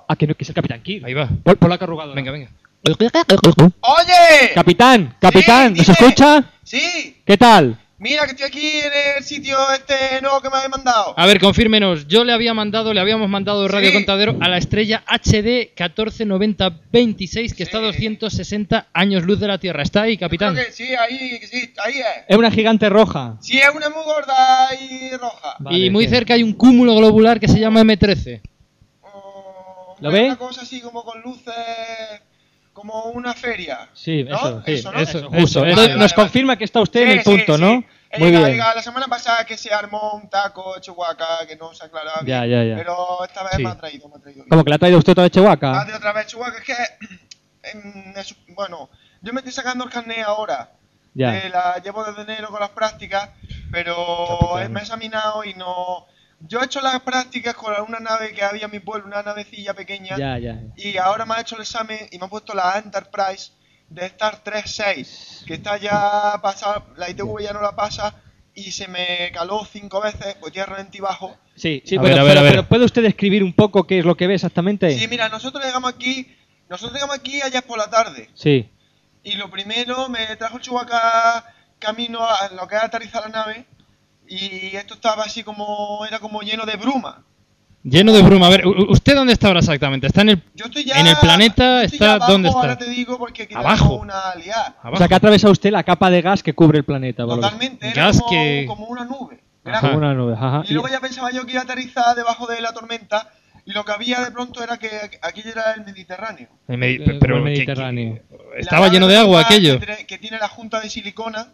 Ah, que no, que es el Capitán Kirk. Ahí va. Por, por la carrugada. Venga, venga. ¡Oye! Capitán, capitán, ¿nos escucha? Sí, ¿Qué tal? mira que estoy aquí en el sitio este nuevo que me habéis mandado. A ver, confírmenos. Yo le había mandado, le habíamos mandado Radio Sí. Contadero a la estrella HD 149026 que está a 260 años luz de la Tierra. ¿Está ahí, capitán? Creo que sí, ahí, que sí, ahí es. Es una gigante roja. Sí, es una muy gorda y roja. Vale, y muy sí. cerca hay un cúmulo globular que se llama M13. Oh, ¿Lo es ve? Una cosa así como con luces, como una feria. Sí, ¿No? eso, sí, Eso, ¿no? eso, Eso. justo. Vale, Entonces, vale, nos vale. confirma que está usted en el punto, sí. ¿no? Muy bien. La semana pasada que se armó un taco de Chihuahua que no se aclaraba Ya, bien, ya, ya. Pero esta vez Sí. me ha traído, me ha traído bien. ¿Cómo que le ha traído usted otra vez Ah, Chihuahua? de otra vez Chihuahua, es que... <clears throat> es- bueno, yo me estoy sacando el carnet ahora. Ya. Eh, la llevo desde enero con las prácticas, pero Capitán. me he examinado y no... Yo he hecho las prácticas con una nave que había en mi pueblo, una navecilla pequeña, Ya, ya. y ahora me ha hecho el examen y me ha puesto la Enterprise de Star 3.6, que está ya pasada, la ITV ya no la pasa, y se me caló cinco veces, pues tierra en bajo. Sí, sí, A pero, ver, a ver, pero- a ver. pero ¿puede usted describir un poco qué es lo que ve exactamente? Sí, mira, nosotros llegamos aquí, Nosotros llegamos aquí ayer por la tarde. Sí. Y lo primero, me trajo el Chewbacca camino a lo que era aterrizar la nave. Y esto estaba así como, era como lleno de bruma. Lleno de bruma. A ver, u- ¿usted dónde está ahora exactamente? ¿Está en el, Yo estoy ya. en el planeta? yo estoy ¿Está ya abajo, dónde está? Ahora te digo porque aquí Abajo. una. O sea, que ha atravesado usted la capa de gas que cubre el planeta. Totalmente, era Gas como, que- como una nube. Ajá. Como una nube. Ajá. Y luego ya pensaba yo que iba a aterrizar debajo de la tormenta. Y lo que había de pronto era que aquí era el Mediterráneo. El Medi- Eh, pero el Mediterráneo. que- estaba lleno de agua que- aquello. Que, que tiene la junta de silicona,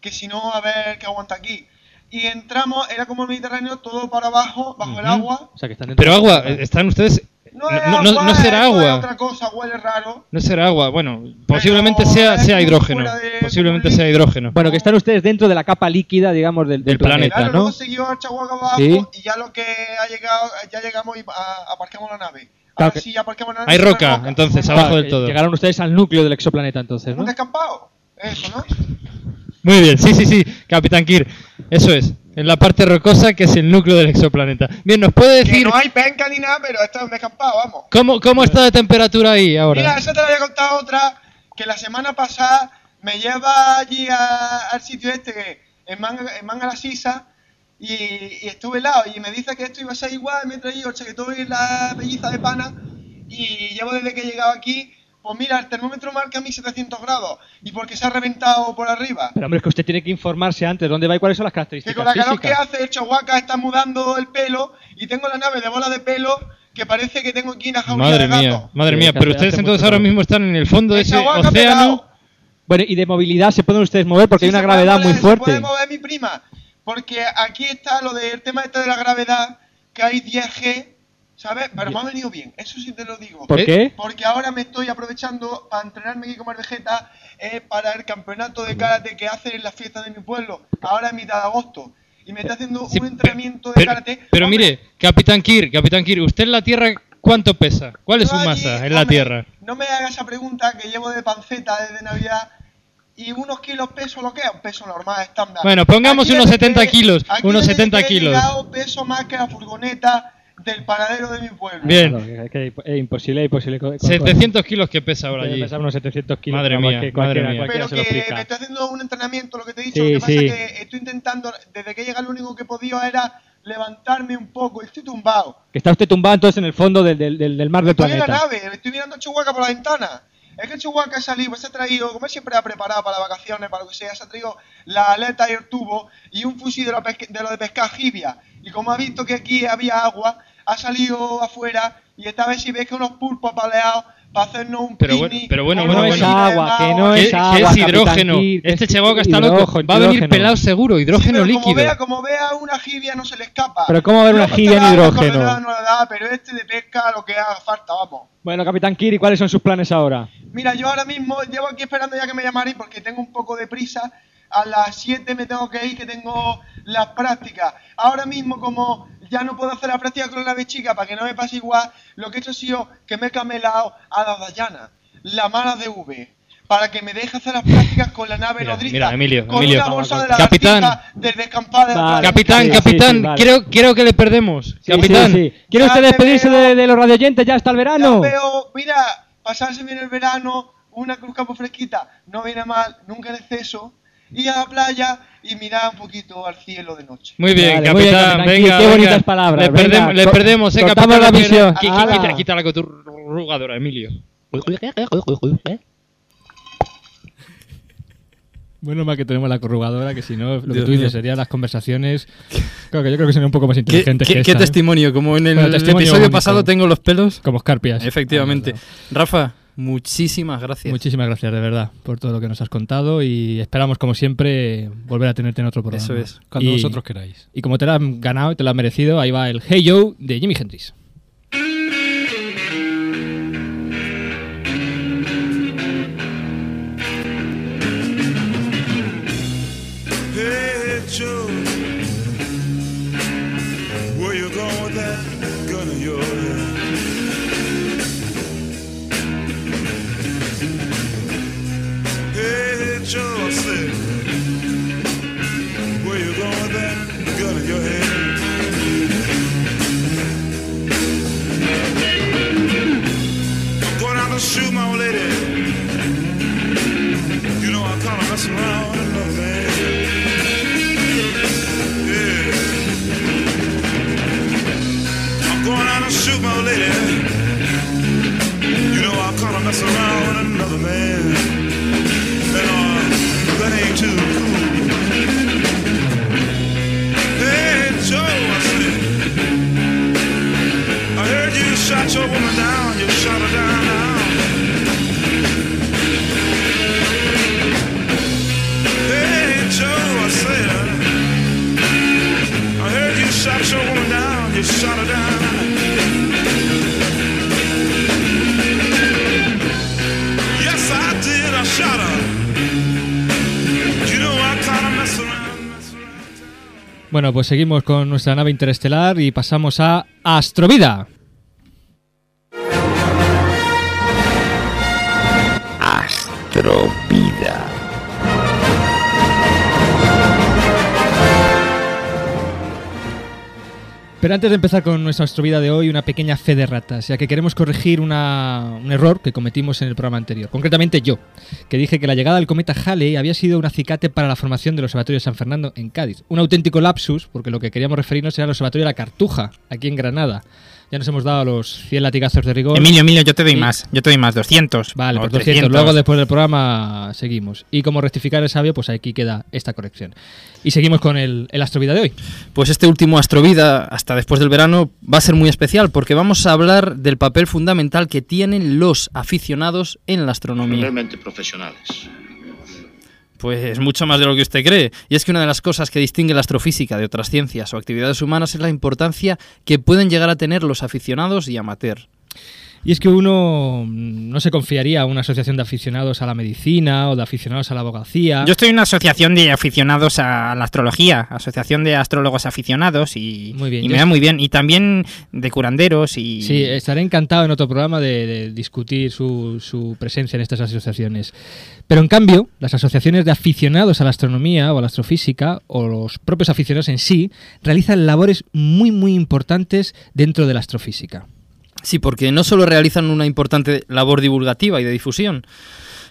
que si no, a ver qué aguanta aquí. Y entramos, era como el Mediterráneo, todo para abajo, bajo el Ujú. agua. O sea, que están Pero agua, eh, están ustedes... No, No, es no- no- agua, no será agua. otra cosa, huele raro. No será agua. Bueno, posiblemente Pero sea, sea hidrógeno. de- Posiblemente sea hidrógeno. Bueno, que están ustedes dentro de la capa líquida, digamos, del, del Del planeta. planeta, Claro, ¿no? luego siguió el abajo Sí. y ya lo que ha llegado, ya llegamos y a- aparcamos la nave. Claro Ahora que- sí, aparcamos la nave. Hay sobre roca, entonces, abajo del todo. Llegaron ustedes al núcleo del exoplaneta, entonces, Un ¿no? descampado. Eso, ¿no? Muy bien, sí, sí, sí, Capitán Kirk. Eso es. En la parte rocosa que es el núcleo del exoplaneta. Bien, ¿nos puede Que decir no hay penca ni nada, pero esto es un descampado, vamos. cómo, cómo está de temperatura ahí ahora? Mira, eso te lo había contado otra, que la semana pasada me lleva allí a- al sitio este, que en Manga, en Manga la Sisa, y, y estuve helado, y me dice que esto iba a ser igual, me he traído el chaquetón y la pelliza de pana, y llevo desde que he llegado aquí, pues mira, el termómetro marca 1700 grados, y porque se ha reventado por arriba. Pero hombre, es que usted tiene que informarse antes dónde va y cuáles son las Que características con la calor que hace el Chihuahua está mudando el pelo, y tengo la nave de bola de pelo, que parece que tengo aquí una jaulilla Madre de gato. mía, madre Sí, mía, que pero ustedes entonces ahora mismo están en el fondo de ese océano. pegado. Bueno, y de movilidad se pueden ustedes mover porque Sí, hay una se gravedad mover, muy Se fuerte. puede mover mi prima, porque aquí está lo del tema este de la gravedad, que hay 10G, ¿sabes? Pero me ha venido bien, eso sí te lo digo. ¿Por Eh, qué? Porque ahora me estoy aprovechando para entrenarme aquí como el Vegeta eh, para el campeonato de karate que hacen en las fiestas de mi pueblo, ahora en mitad de agosto. Y me está haciendo Sí, un entrenamiento de pero, karate. pero Hombre, mire, Capitán Kirk, Capitán Kirk, ¿usted en la Tierra cuánto pesa? ¿Cuál es su allí, masa en la hombre, Tierra? No me haga esa pregunta que llevo de panceta desde Navidad. Y unos kilos peso lo que es un peso normal, estándar. Bueno, pongamos Aquí unos desde 70 que- kilos, aquí unos desde 70 que he kilos. llegado, peso más que la furgoneta del paradero de mi pueblo. Bien. Claro, que- que es imposible, es imposible. con- con- 700 kilos que pesa ahora allí. pesar unos 700 kilos. Madre mía, que madre mía. Pero se lo que me estoy haciendo un entrenamiento, lo que te he dicho. Sí, lo que pasa sí. es que estoy intentando, desde que llega lo único que he podido era levantarme un poco. Estoy tumbado. Que está usted tumbado entonces en el fondo del, del, del, del mar del Estoy en la planeta. nave, estoy mirando a Chihuahua por la ventana. Es que Chihuahua ha salido, pues se ha traído, como él siempre ha preparado para las vacaciones, para lo que sea, se ha traído la aleta y el tubo y un fusil de lo, pesque- de, lo de pescar jibia. Y como ha visto que aquí había agua, ha salido afuera y esta vez si ves que unos pulpos apaleados para hacernos un Pero bueno, pero bueno, Que no bueno, es agua, que no o ¿Qué, es agua, es Capitán hidrógeno? Este es Chihuahua está loco. hidrógeno, Va a venir pelado seguro, Sí, hidrógeno pero como líquido. vea, como vea una jibia no se le escapa. Pero ¿cómo va a haber una Luego jibia en hidrógeno? No, no le da, pero este de pesca lo que haga falta, vamos. Bueno, Capitán Kiri, ¿cuáles son sus planes ahora? Mira, yo ahora mismo llevo aquí esperando ya que me llamaréis porque tengo un poco de prisa. A las 7 me tengo que ir, que tengo las prácticas. Ahora mismo, como ya no puedo hacer la práctica con la nave chica para que no me pase igual, lo que he hecho ha sido que me he camelado a la Dayana, la mala de V, para que me deje hacer las prácticas con la nave Mira, nodriza. mira, Emilio, con Emilio. una bolsa de Capitán. lagartija del descampado de Vale. Capitán, Sí, capitán, sí, vale. creo, creo que le perdemos. Sí, capitán. sí, sí. ¿Quiere Ya usted te despedirse veo. de, de los radioyentes ya hasta el Ya verano? veo, mira, pasarse bien el verano, una cruz campo fresquita, no viene mal, nunca en exceso, ir a la playa y mirar un poquito al cielo de noche. Muy bien, Vale, capitán, muy bien, capitán venga, qué venga. bonitas palabras, Le, venga, perdemos, le perdemos, eh, capitán. la visión. Quita, quita la corrugadora, Emilio. Bueno, más que tenemos la corrugadora, que si no, lo que Dios tú dices serían las conversaciones. Claro que yo creo que sería un poco más ¿Qué, inteligente qué- que qué esta, ¿eh? testimonio? Como en el Bueno, testimonio episodio único. pasado tengo los pelos. Como escarpias. Efectivamente. Ah. Rafa, muchísimas gracias. Muchísimas gracias, de verdad, por todo lo que nos has contado y esperamos, como siempre, volver a tenerte en otro programa. Eso es. Cuando Y- vosotros queráis. Y como te lo has ganado y te lo has merecido, ahí va el Hey Joe de Jimi Hendrix. good. Bueno, pues seguimos con nuestra nave interestelar y pasamos a Astrovida. Astrovida. Pero antes de empezar con nuestra astrovida de hoy, una pequeña fe de ratas, ya que queremos corregir un error que cometimos en el programa anterior. Concretamente yo, que dije que la llegada del cometa Halley había sido un acicate para la formación del Observatorio de San Fernando en Cádiz. Un auténtico lapsus, porque lo que queríamos referirnos era al Observatorio de la Cartuja, aquí en Granada. Ya nos hemos dado los 100 latigazos de rigor. Emilio, Emilio, yo te doy más. Yo te doy más, 200. Vale, pues 200. 300. Luego después del programa seguimos. Y como rectificar el sabio, pues aquí queda esta corrección. Y seguimos con el, el astrovida de hoy. Pues este último Astrovida, hasta después del verano, va a ser muy especial porque vamos a hablar del papel fundamental que tienen los aficionados en la astronomía. realmente profesionales. Pues mucho más de lo que usted cree. Y es que una de las cosas que distingue la astrofísica de otras ciencias o actividades humanas es la importancia que pueden llegar a tener los aficionados y amateur. Y es que uno mm, no se confiaría a una asociación de aficionados a la medicina o de aficionados a la abogacía. Yo estoy en una asociación de aficionados a la astrología, asociación de astrólogos aficionados y, Muy bien, y me da muy bien. Y también de curanderos y... Sí, estaré encantado en otro programa de, de discutir su, su presencia en estas asociaciones. Pero en cambio, las asociaciones de aficionados a la astronomía o a la astrofísica, o los propios aficionados en sí, realizan labores muy, muy importantes dentro de la astrofísica. Sí, porque no solo realizan una importante labor divulgativa y de difusión,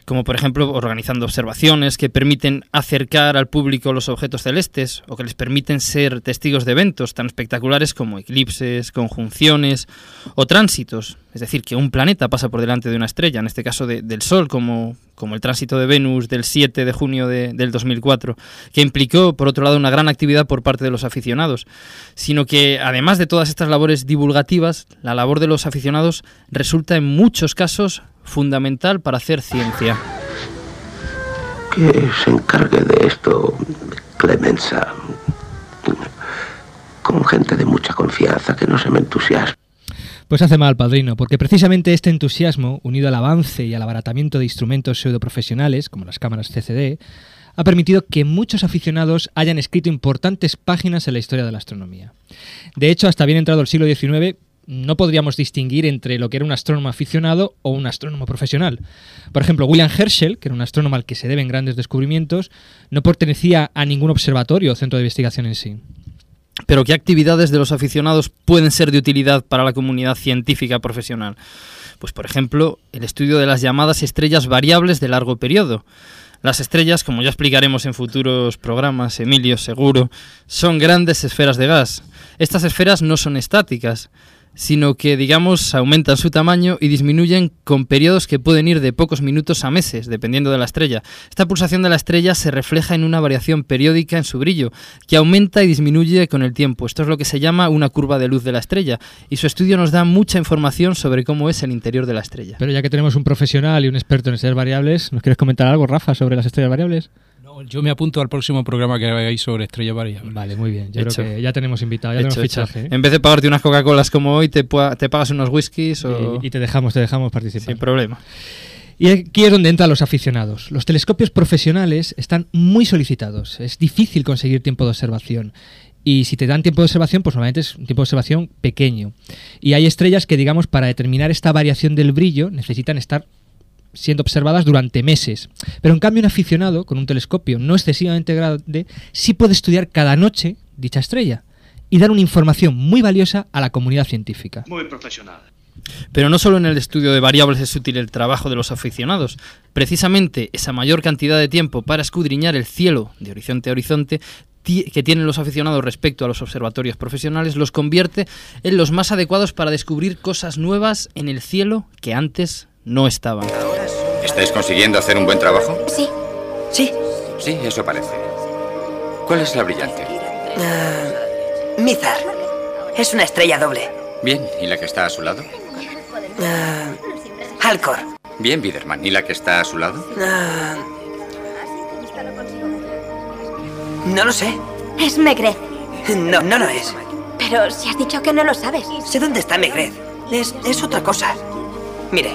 como por ejemplo organizando observaciones que permiten acercar al público los objetos celestes o que les permiten ser testigos de eventos tan espectaculares como eclipses, conjunciones o tránsitos. Es decir, que un planeta pasa por delante de una estrella, en este caso de- del Sol, como, como el tránsito de Venus del 7 de junio de- del 2004, que implicó, por otro lado, una gran actividad por parte de los aficionados, sino que además de todas estas labores divulgativas, la labor de los aficionados resulta en muchos casos fundamental para hacer ciencia. Que se encargue de esto Clemenza. Con gente de mucha confianza que no se me entusiasme. Pues hace mal, padrino, porque precisamente este entusiasmo, unido al avance y al abaratamiento de instrumentos pseudoprofesionales, como las cámaras CCD, ha permitido que muchos aficionados hayan escrito importantes páginas en la historia de la astronomía. De hecho, hasta bien entrado el siglo XIX, no podríamos distinguir entre lo que era un astrónomo aficionado o un astrónomo profesional. Por ejemplo, William Herschel, que era un astrónomo al que se deben grandes descubrimientos, no pertenecía a ningún observatorio o centro de investigación en sí. Pero ¿qué actividades de los aficionados pueden ser de utilidad para la comunidad científica profesional? Pues por ejemplo, el estudio de las llamadas estrellas variables de largo periodo. Las estrellas, como ya explicaremos en futuros programas, Emilio, seguro, son grandes esferas de gas. Estas esferas no son estáticas, sino que, digamos, aumentan su tamaño y disminuyen con periodos que pueden ir de pocos minutos a meses, dependiendo de la estrella. Esta pulsación de la estrella se refleja en una variación periódica en su brillo, que aumenta y disminuye con el tiempo. Esto es lo que se llama una curva de luz de la estrella, y su estudio nos da mucha información sobre cómo es el interior de la estrella. Pero ya que tenemos un profesional y un experto en estrellas variables, ¿nos quieres comentar algo, Rafa, sobre las estrellas variables? Yo me apunto al próximo programa que hagáis sobre estrellas variables. Vale, muy bien. Yo Hecho. creo que ya tenemos invitado, ya Hecho, tenemos fichaje. ¿eh? En vez de pagarte unas Coca-Colas como hoy, te pagas unos whiskies o... Y, y te dejamos, te dejamos participar. Sin problema. Y aquí es donde entran los aficionados. Los telescopios profesionales están muy solicitados. Es difícil conseguir tiempo de observación. Y si te dan tiempo de observación, pues normalmente es un tiempo de observación pequeño. Y hay estrellas que, digamos, para determinar esta variación del brillo necesitan estar siendo observadas durante meses. Pero en cambio un aficionado con un telescopio no excesivamente grande sí puede estudiar cada noche dicha estrella y dar una información muy valiosa a la comunidad científica. Muy profesional. Pero no solo en el estudio de variables es útil el trabajo de los aficionados. Precisamente esa mayor cantidad de tiempo para escudriñar el cielo de horizonte a horizonte que tienen los aficionados respecto a los observatorios profesionales los convierte en los más adecuados para descubrir cosas nuevas en el cielo que antes no estaban. ¿Estáis consiguiendo hacer un buen trabajo? Sí. Sí. Sí, eso parece. ¿Cuál es la brillante? Ah, Mizar. Es una estrella doble. Bien, ¿y la que está a su lado? Ah, Alcor. Bien, Biderman, ¿y la que está a su lado? Ah, no lo sé. Es Megrez. No, no lo es. Pero si has dicho que no lo sabes. Sé dónde está Megrez. Es, es otra cosa. Mire.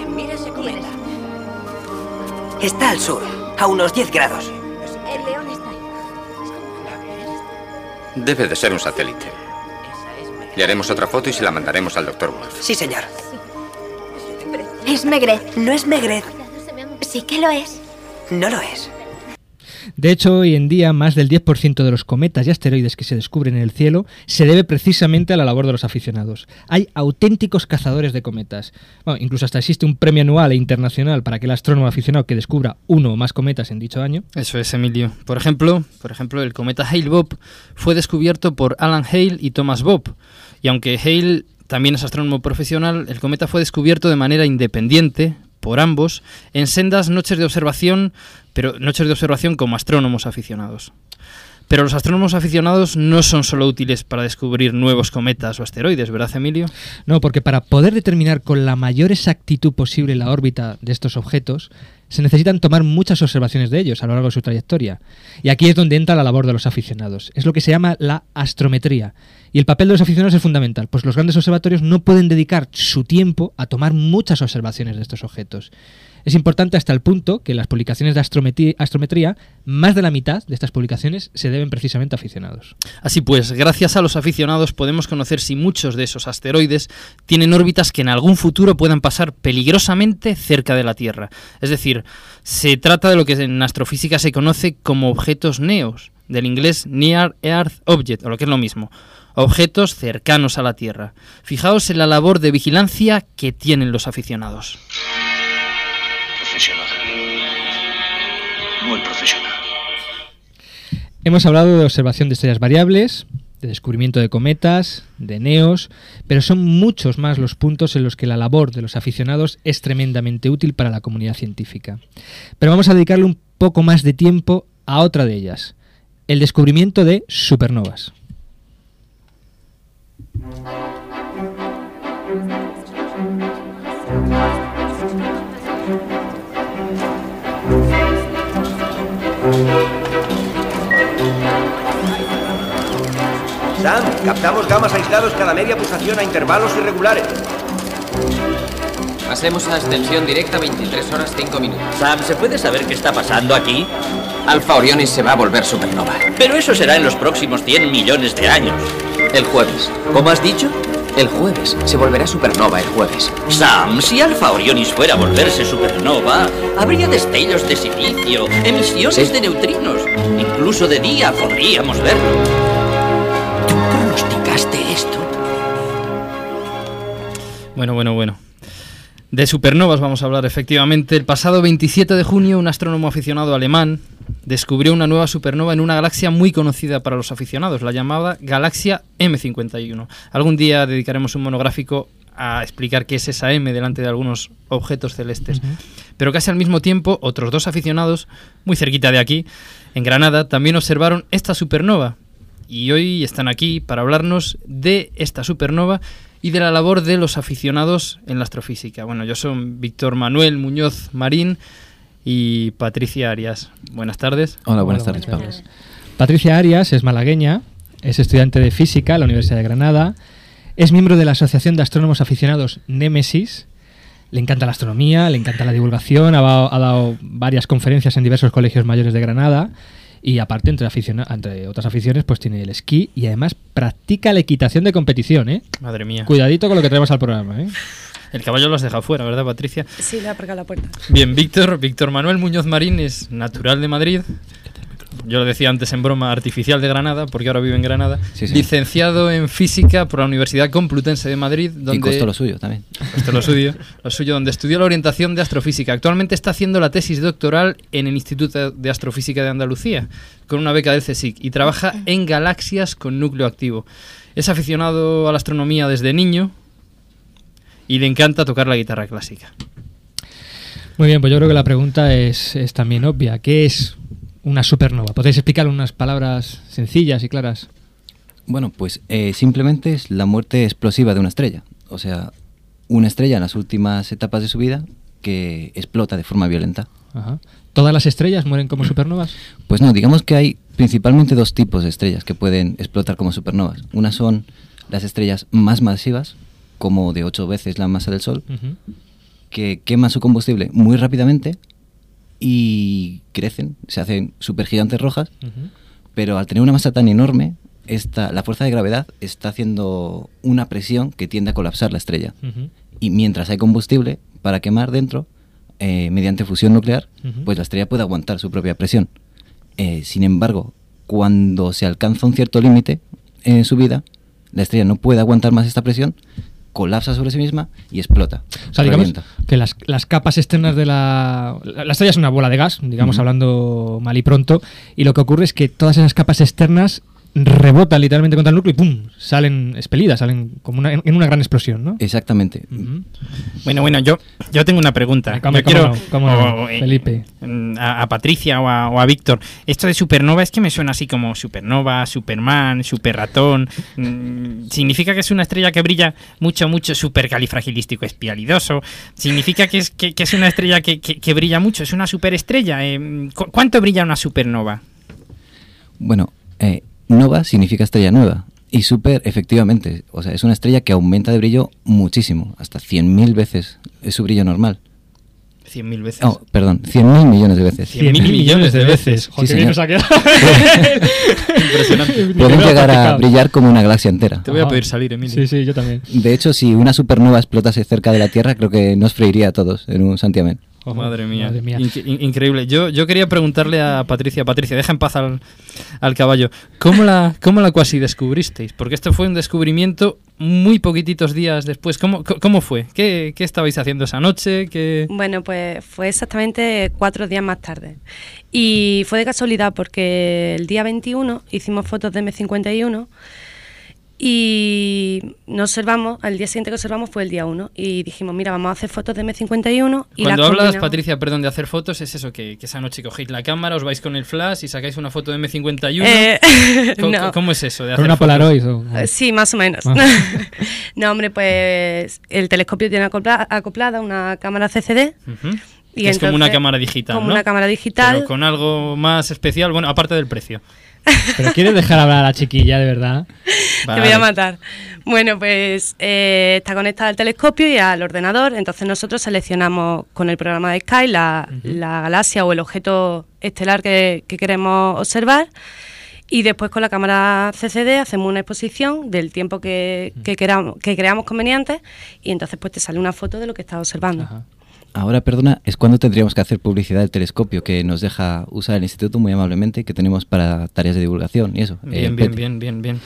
Está al sur, a unos 10 grados. El león está Debe de ser un satélite. Le haremos otra foto y se la mandaremos al doctor Wolf. Sí, señor. Es Megrez. No es Megrez. Sí que lo es. No lo es. De hecho, hoy en día más del 10% de los cometas y asteroides que se descubren en el cielo se debe precisamente a la labor de los aficionados. Hay auténticos cazadores de cometas. Bueno, incluso hasta existe un premio anual e internacional para aquel astrónomo aficionado que descubra uno o más cometas en dicho año. Eso es, Emilio. Por ejemplo, por ejemplo, el cometa Hale-Bopp fue descubierto por Alan Hale y Thomas Bob. Y aunque Hale también es astrónomo profesional, el cometa fue descubierto de manera independiente por ambos en sendas noches de observación, pero noches de observación como astrónomos aficionados. Pero los astrónomos aficionados no son solo útiles para descubrir nuevos cometas o asteroides, ¿verdad, Emilio? No, porque para poder determinar con la mayor exactitud posible la órbita de estos objetos, se necesitan tomar muchas observaciones de ellos a lo largo de su trayectoria. Y aquí es donde entra la labor de los aficionados. Es lo que se llama la astrometría. Y el papel de los aficionados es fundamental, pues los grandes observatorios no pueden dedicar su tiempo a tomar muchas observaciones de estos objetos. Es importante hasta el punto que las publicaciones de astrometría, astrometría, más de la mitad de estas publicaciones se deben precisamente a aficionados. Así pues, gracias a los aficionados podemos conocer si muchos de esos asteroides tienen órbitas que en algún futuro puedan pasar peligrosamente cerca de la Tierra. Es decir, se trata de lo que en astrofísica se conoce como objetos neos, del inglés Near Earth Object, o lo que es lo mismo, objetos cercanos a la Tierra. Fijaos en la labor de vigilancia que tienen los aficionados. Profesional. Profesional. Hemos hablado de observación de estrellas variables, de descubrimiento de cometas, de neos, pero son muchos más los puntos en los que la labor de los aficionados es tremendamente útil para la comunidad científica. Pero vamos a dedicarle un poco más de tiempo a otra de ellas, el descubrimiento de supernovas. Captamos gamas aislados cada media pulsación a intervalos irregulares. Pasemos a extensión directa 23 horas 5 minutos. Sam, ¿se puede saber qué está pasando aquí? Alfa Orionis se va a volver supernova. Pero eso será en los próximos 100 millones de años. El jueves. ¿Cómo has dicho? El jueves. Se volverá supernova el jueves. Sam, si Alfa Orionis fuera a volverse supernova, habría destellos de silicio, emisiones Sí. de neutrinos. Incluso de día podríamos verlo. Bueno, bueno, bueno. De supernovas vamos a hablar efectivamente. El pasado 27 de junio un astrónomo aficionado alemán descubrió una nueva supernova en una galaxia muy conocida para los aficionados, la llamada galaxia M51. Algún día dedicaremos un monográfico a explicar qué es esa M delante de algunos objetos celestes. Pero casi al mismo tiempo, otros dos aficionados, muy cerquita de aquí, en Granada, también observaron esta supernova. Y hoy están aquí para hablarnos de esta supernova y de la labor de los aficionados en la astrofísica. Bueno, yo soy Víctor Manuel Muñoz Marín y Patricia Arias. Buenas tardes. Hola, buenas tardes, Pablo. Patricia Arias es malagueña, es estudiante de física en la Universidad de Granada, es miembro de la Asociación de Astrónomos Aficionados Némesis, le encanta la astronomía, le encanta la divulgación, ha, dado- ha dado varias conferencias en diversos colegios mayores de Granada y aparte entre, aficiona- entre otras aficiones pues tiene el esquí y además practica la equitación de competición, ¿eh? Madre mía. Cuidadito con lo que traemos al programa, ¿eh? <laughs> El caballo lo has dejado fuera, ¿verdad, Patricia? Sí, le ha aparcado la puerta. Bien, Víctor, Víctor Manuel Muñoz Marín es natural de Madrid. Yo lo decía antes en broma, artificial de Granada, porque ahora vive en Granada, Sí, sí. licenciado en física por la Universidad Complutense de Madrid, donde Y costó lo suyo también. Costó lo suyo, lo suyo, donde estudió la orientación de astrofísica. Actualmente está haciendo la tesis doctoral en el Instituto de Astrofísica de Andalucía, con una beca del CSIC, y trabaja en galaxias con núcleo activo. Es aficionado a la astronomía desde niño y le encanta tocar la guitarra clásica. Muy bien, pues yo creo que la pregunta es, es también obvia. ¿Qué es una supernova? ¿Podéis explicar unas palabras sencillas y claras? Bueno, pues eh, simplemente es la muerte explosiva de una estrella. O sea, una estrella en las últimas etapas de su vida que explota de forma violenta. Ajá. ¿Todas las estrellas mueren como supernovas? Pues no, digamos que hay principalmente dos tipos de estrellas que pueden explotar como supernovas. Una son las estrellas más masivas, como de ocho veces la masa del Sol, que queman su combustible muy rápidamente y crecen, se hacen supergigantes rojas, pero al tener una masa tan enorme, esta, la fuerza de gravedad está haciendo una presión que tiende a colapsar la estrella. Y mientras hay combustible para quemar dentro, eh, mediante fusión nuclear, pues la estrella puede aguantar su propia presión. Eh, sin embargo, cuando se alcanza un cierto límite en su vida, la estrella no puede aguantar más esta presión, colapsa sobre sí misma y explota. O sea, digamos que las, las capas externas de la... La la estrella es una bola de gas, digamos, hablando mal y pronto, y lo que ocurre es que todas esas capas externas rebotan literalmente contra el núcleo y ¡pum! salen expelidas, salen como una, en una gran explosión, ¿no? Exactamente. Bueno, bueno, yo, yo tengo una pregunta. Cómo- Yo cómo quiero no, cómo no, o, eh, Felipe. mm, A, a Patricia o a, o a Víctor. Esto de supernova es que me suena así como supernova, superman, superratón. Mm, Significa que es una estrella que brilla mucho, mucho, supercalifragilístico espialidoso. Significa que es, que, que es una estrella que, que- que brilla mucho, es una superestrella. Eh, ¿cu- ¿Cuánto brilla una supernova? Bueno, eh, nova significa estrella nueva. Y super, efectivamente, o sea, es una estrella que aumenta de brillo muchísimo, hasta 100.000 veces es su brillo normal. 100.000 veces. Oh, perdón, 100.000 millones de veces. 100.000 millones de veces. Joder, Sí, qué bien nos ha quedado. <laughs> Impresionante. <laughs> Pueden llegar a brillar como una galaxia entera. Te voy a pedir salir, Emilio. Sí, sí, yo también. De hecho, si una supernova explotase cerca de la Tierra, creo que nos freiría a todos en un santiamén. Madre mía, madre mía. In- increíble. Yo, yo quería preguntarle a Patricia, Patricia, deja en paz al, al caballo. ¿Cómo la, ¿Cómo la cuasi descubristeis? Porque esto fue un descubrimiento muy poquititos días después. ¿Cómo, cómo fue? ¿Qué, ¿Qué estabais haciendo esa noche? ¿Qué... Bueno, pues fue exactamente cuatro días más tarde. Y fue de casualidad porque el día 21 hicimos fotos de M51 y nos observamos, al día siguiente que observamos fue el día 1 y dijimos, mira, vamos a hacer fotos de M51 y Cuando las hablas, combinamos. Patricia, perdón, de hacer fotos, es eso, que, que esa noche cogéis la cámara, os vais con el flash y sacáis una foto de M51. Eh, <laughs> ¿Cómo, <laughs> no. cómo es eso? De ¿Con hacer una fotos? Polaroid o...? Eh, Sí, más o menos. Ah. <laughs> no, hombre, pues el telescopio tiene acopla- acoplada una cámara CCD. Ujú. Y Que es como una entonces- cámara digital, Como ¿no? una cámara digital. Pero con algo más especial, bueno, aparte del precio. Pero quieres dejar hablar a la chiquilla, de verdad. Te voy a matar. Bueno, pues eh, está conectada al telescopio y al ordenador. Entonces nosotros seleccionamos con el programa de Sky la, la galaxia o el objeto estelar que, que queremos observar. Y después con la cámara CCD hacemos una exposición del tiempo que, que, queramos, que creamos conveniente y entonces pues te sale una foto de lo que estás observando. Ahora, perdona, es cuando tendríamos que hacer publicidad del telescopio que nos deja usar el instituto muy amablemente, que tenemos para tareas de divulgación y eso. eh, Bien, bien, Peti. bien, bien, bien.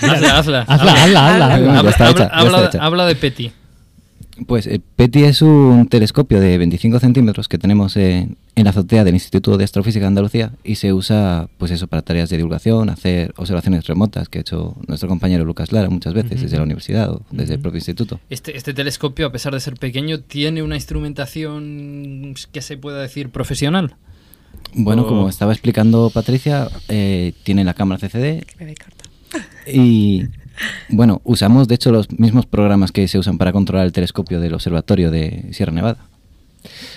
Hazla, hazla. Hazla, hazla, hazla. Habla, habla- habla- habla de Petty. Pues eh, PETI es un telescopio de 25 centímetros que tenemos en, en la azotea del Instituto de Astrofísica de Andalucía y se usa, pues eso, para tareas de divulgación, hacer observaciones remotas que ha hecho nuestro compañero Lucas Lara muchas veces desde la universidad o desde el propio instituto. Este, este telescopio, a pesar de ser pequeño, tiene una instrumentación que se pueda decir profesional. Bueno, como estaba explicando Patricia, eh, tiene la cámara CCD Me y <laughs> bueno, usamos de hecho los mismos programas que se usan para controlar el telescopio del observatorio de Sierra Nevada.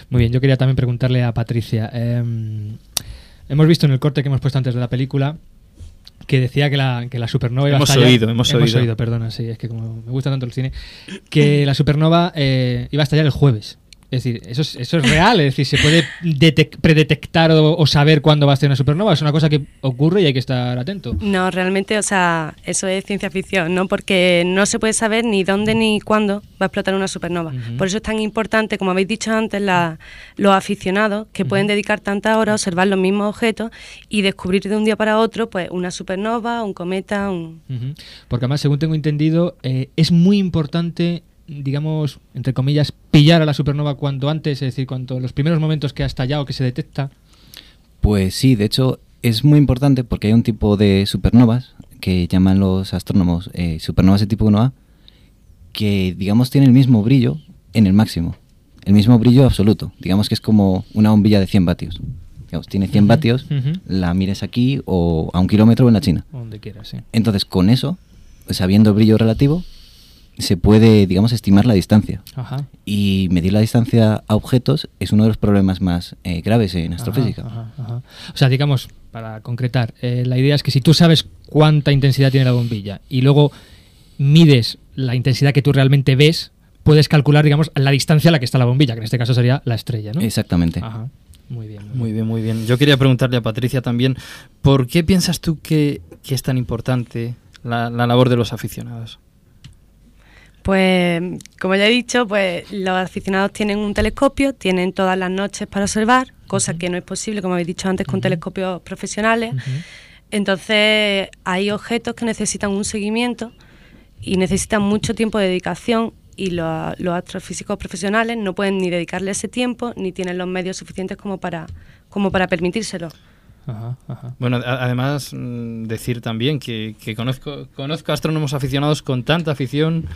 Muy bien, yo quería también preguntarle a Patricia. em, hemos visto en el corte que hemos puesto antes de la película que decía que la, que la supernova iba Hemos a estallar. oído, hemos oído. perdona, sí, es que como me gusta tanto el cine. Que la supernova eh, iba a estallar el jueves. Es decir, eso es, eso es real, es decir, se puede detec- predetectar o, o saber cuándo va a ser una supernova, es una cosa que ocurre y hay que estar atento. No, realmente, o sea, eso es ciencia ficción, ¿no? Porque no se puede saber ni dónde ni cuándo va a explotar una supernova. Por eso es tan importante, como habéis dicho antes, la- los aficionados que pueden dedicar tantas horas a observar los mismos objetos y descubrir de un día para otro, pues, una supernova, un cometa, un... Porque además, según tengo entendido, eh, es muy importante, digamos, entre comillas, pillar a la supernova cuanto antes, es decir, cuanto los primeros momentos que ha estallado, que se detecta. Pues sí, de hecho es muy importante porque hay un tipo de supernovas que llaman los astrónomos eh, supernovas de tipo 1A que digamos tiene el mismo brillo en el máximo, el mismo brillo absoluto. Digamos que es como una bombilla de 100 vatios. Digamos, tiene 100 vatios, la mires aquí o a un kilómetro o en la China. Donde quieras, sí. Entonces con eso, sabiendo el brillo relativo, se puede, digamos, estimar la distancia. Ajá. Y medir la distancia a objetos es uno de los problemas más eh, graves en astrofísica. Ajá, ajá, ajá. O sea, digamos, para concretar, eh, la idea es que si tú sabes cuánta intensidad tiene la bombilla y luego mides la intensidad que tú realmente ves, puedes calcular, digamos, la distancia a la que está la bombilla, que en este caso sería la estrella, ¿no? Exactamente. Ajá. Muy bien. Muy bien, muy bien. Yo quería preguntarle a Patricia también, ¿por qué piensas tú que, que es tan importante la, la labor de los aficionados? Pues, como ya he dicho, pues los aficionados tienen un telescopio, tienen todas las noches para observar, cosa que no es posible, como habéis dicho antes, con telescopios profesionales. Entonces, hay objetos que necesitan un seguimiento y necesitan mucho tiempo de dedicación y los, los astrofísicos profesionales no pueden ni dedicarle ese tiempo ni tienen los medios suficientes como para, como para permitírselo. Ajá, ajá. Bueno, además mm, decir también que, que conozco, conozco astrónomos aficionados con tanta afición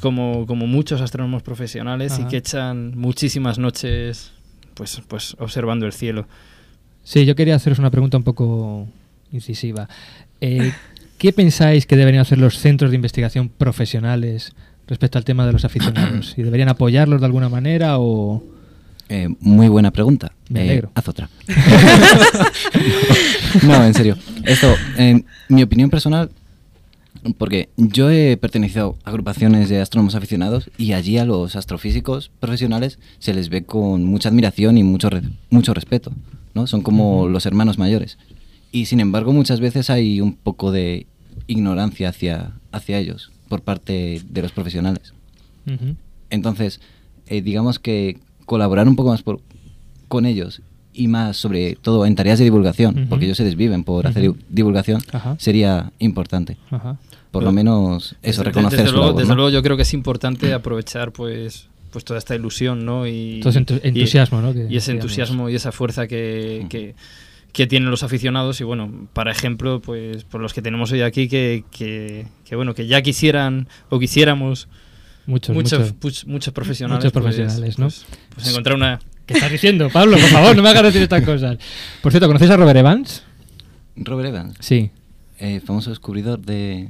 como, como muchos astrónomos profesionales y que echan muchísimas noches pues, pues observando el cielo. Sí, yo quería haceros una pregunta un poco incisiva. Eh, ¿Qué pensáis que deberían hacer los centros de investigación profesionales respecto al tema de los aficionados? <clears throat> ¿Y deberían apoyarlos de alguna manera o...? Eh, muy buena pregunta. Me Eh, alegro. haz otra. <laughs> <laughs> no, en serio. Esto, en mi opinión personal, porque yo he pertenecido a agrupaciones de astrónomos aficionados y allí a los astrofísicos profesionales se les ve con mucha admiración y mucho, re- mucho respeto. ¿no? Son como los hermanos mayores. Y sin embargo, muchas veces hay un poco de ignorancia hacia, hacia ellos por parte de los profesionales. Entonces, eh, digamos que colaborar un poco más por- con ellos y más sobre todo en tareas de divulgación, porque ellos se desviven por hacer divulgación, Ajá. sería importante. Ajá. Por lo menos eso, Desde- reconocer desde su luego, labor, desde ¿no? luego yo creo que es importante aprovechar pues pues toda esta ilusión, ¿no? Y, Todo ese entu- y- entusiasmo, ¿no? que Y ese entusiasmo y esa fuerza que, que, que tienen los aficionados y bueno, para ejemplo, pues por los que tenemos hoy aquí que, que, que, bueno, que ya quisieran o quisiéramos Muchos, muchos, muchos. muchos profesionales, Muchos pues- profesionales, ¿no? Pues, pues encontrar una ¿Qué estás diciendo, Pablo? Por favor, no me hagas decir estas cosas. Por cierto, ¿conocéis a Robert Evans? Robert Evans, Sí. eh, famoso descubridor de...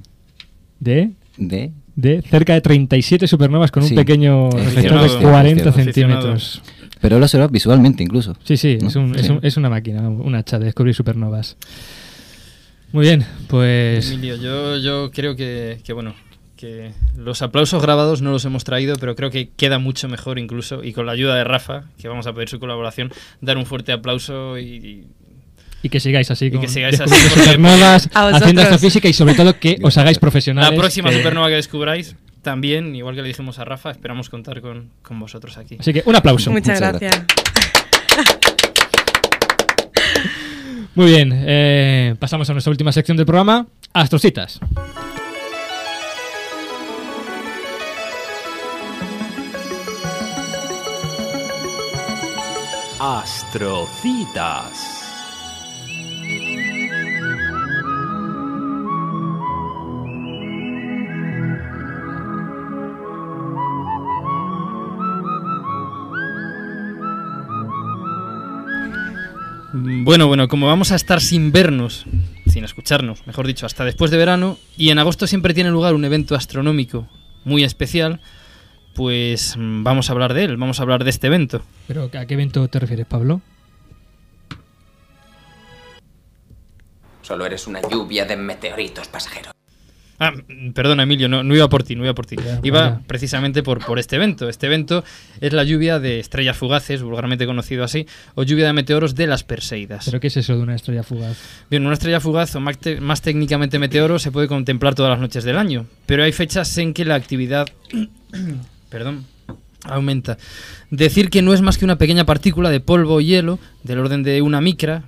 ¿De? de De cerca de 37 supernovas con un Sí. pequeño reflector de cierto, 40 cierto. centímetros. Pero lo observa visualmente incluso. Sí, sí, ¿no? es, un- es un- es una máquina, un hacha de descubrir supernovas. Muy bien, pues... Emilio, yo, yo creo que, que, bueno, que los aplausos grabados no los hemos traído, pero creo que queda mucho mejor incluso, y con la ayuda de Rafa, que vamos a pedir su colaboración, dar un fuerte aplauso y... Y que sigáis así, Y con que sigáis así, supernovas, haciendo astrofísica y sobre todo que os hagáis profesionales. La próxima que- supernova que descubráis, también, igual que le dijimos a Rafa, esperamos contar con, con vosotros aquí. Así que un aplauso. Muchas, Muchas gracias. <laughs> Muy bien, eh, pasamos a nuestra última sección del programa, Astrocitas. Astrocitas. Bueno, bueno, como vamos a estar sin vernos, sin escucharnos, mejor dicho, hasta después de verano, y en agosto siempre tiene lugar un evento astronómico muy especial, pues mm, vamos a hablar de él, vamos a hablar de este evento. ¿Pero a qué evento te refieres, Pablo? Solo eres una lluvia de meteoritos pasajeros. Ah, perdona, Emilio, no, no iba por ti, no iba por ti. iba vaya. precisamente por, por este evento. Este evento es la lluvia de estrellas fugaces, vulgarmente conocido así, o lluvia de meteoros de las Perseidas. ¿Pero qué es eso de una estrella fugaz? Bien, una estrella fugaz o más, te- más técnicamente meteoro se puede contemplar todas las noches del año, pero hay fechas en que la actividad <coughs> perdón, aumenta. Decir que no es más que una pequeña partícula de polvo o hielo del orden de una micra,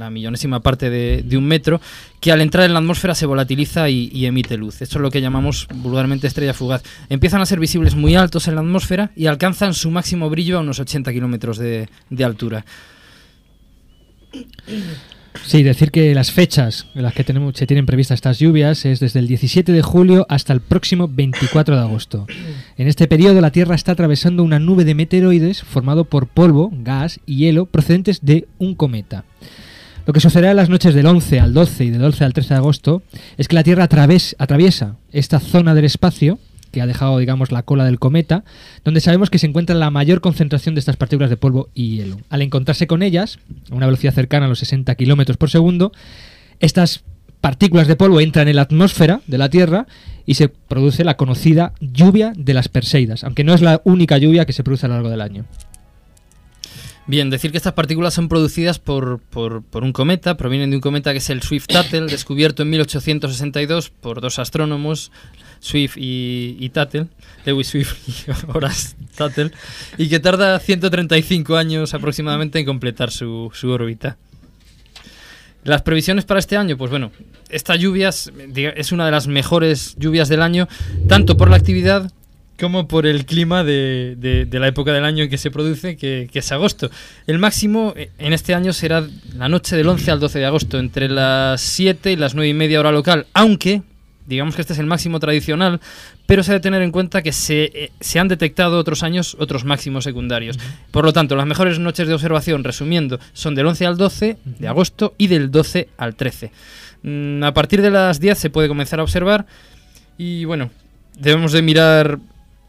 la millonésima parte de, un metro, que al entrar en la atmósfera se volatiliza y, emite luz. Esto es lo que llamamos vulgarmente estrella fugaz. Empiezan a ser visibles muy altos en la atmósfera y alcanzan su máximo brillo a unos 80 kilómetros de, altura. Sí, decir que las fechas en las que se tienen previstas estas lluvias es desde el 17 de julio hasta el próximo 24 de agosto. En este periodo la Tierra está atravesando una nube de meteoroides formado por polvo, gas y hielo procedentes de un cometa. Lo que sucederá en las noches del 11 al 12 y del 12 al 13 de agosto es que la Tierra atraviesa esta zona del espacio que ha dejado, digamos, la cola del cometa, donde sabemos que se encuentra la mayor concentración de estas partículas de polvo y hielo. Al encontrarse con ellas, a una velocidad cercana a los 60 kilómetros por segundo, estas partículas de polvo entran en la atmósfera de la Tierra y se produce la conocida lluvia de las Perseidas, aunque no es la única lluvia que se produce a lo largo del año. Bien, decir que estas partículas son producidas por, por, por un cometa, provienen de un cometa que es el Swift-Tuttle, <coughs> descubierto en 1862 por dos astrónomos, Swift y, y Tuttle, Lewis Swift y <laughs> Horace Tuttle, y que tarda 135 años aproximadamente en completar su, su órbita. Las previsiones para este año, pues bueno, esta lluvia es, una de las mejores lluvias del año, tanto por la actividad como por el clima de, de- de la época del año en que se produce, que, que es agosto. El máximo eh, en este año será la noche del 11 al 12 de agosto, entre las 7 y las 9 y media hora local, aunque digamos que este es el máximo tradicional, pero se ha de tener en cuenta que se, eh, se han detectado otros años otros máximos secundarios. Por lo tanto, las mejores noches de observación, resumiendo, son del 11 al 12 de agosto y del 12 al 13. Mm, a partir de las 10 se puede comenzar a observar y bueno, debemos de mirar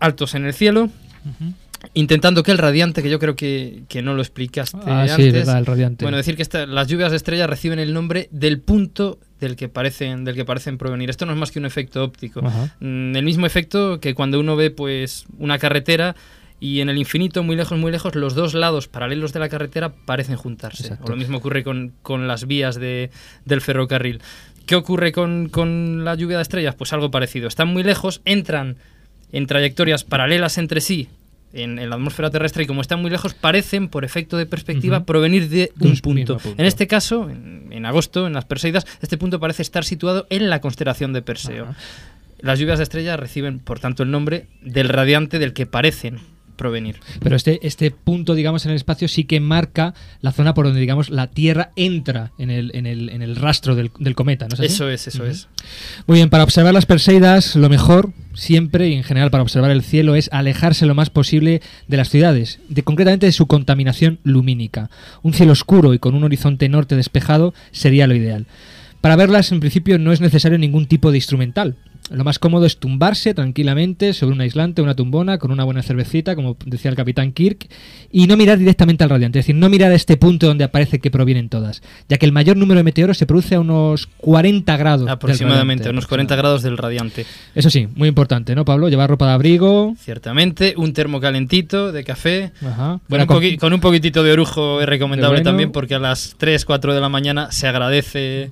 altos en el cielo, intentando que el radiante, que yo creo que, que no lo explicaste Ah, sí, antes, verdad, el radiante. bueno, decir que esta- las lluvias de estrellas reciben el nombre del punto del que parecen del que parecen provenir. Esto no es más que un efecto óptico. Mm, el mismo efecto que cuando uno ve pues una carretera y en el infinito, muy lejos, muy lejos, los dos lados paralelos de la carretera parecen juntarse. Exacto. O lo mismo ocurre con, con las vías de, del ferrocarril. ¿Qué ocurre con, con la lluvia de estrellas? Pues algo parecido. Están muy lejos, entran en trayectorias paralelas entre sí en, en la atmósfera terrestre y como están muy lejos parecen, por efecto de perspectiva, provenir de un un punto. En este caso, en, en agosto, en las Perseidas, este punto parece estar situado en la constelación de Perseo. Las lluvias de estrellas reciben, por tanto, el nombre del radiante del que parecen provenir. Pero este, este punto, digamos, en el espacio sí que marca la zona por donde, digamos, la Tierra entra en el, en el, en el rastro del, del cometa, ¿no es así? Eso es, eso es. Muy bien, para observar las Perseidas, lo mejor siempre y en general para observar el cielo es alejarse lo más posible de las ciudades, de concretamente de su contaminación lumínica. Un cielo oscuro y con un horizonte norte despejado sería lo ideal. Para verlas, en principio, no es necesario ningún tipo de instrumental. Lo más cómodo es tumbarse tranquilamente sobre un aislante, una tumbona, con una buena cervecita, como decía el capitán Kirk, y no mirar directamente al radiante, es decir, no mirar a este punto donde aparece que provienen todas, ya que el mayor número de meteoros se produce a unos 40 grados. del Aproximadamente, radiante. unos 40 grados del radiante. Eso sí, muy importante, ¿no, Pablo? Llevar ropa de abrigo. Ciertamente, un termo calentito de café. Ajá. Con Buena un, con un poquitito de orujo es recomendable bueno. también porque a las 3, 4 de la mañana se agradece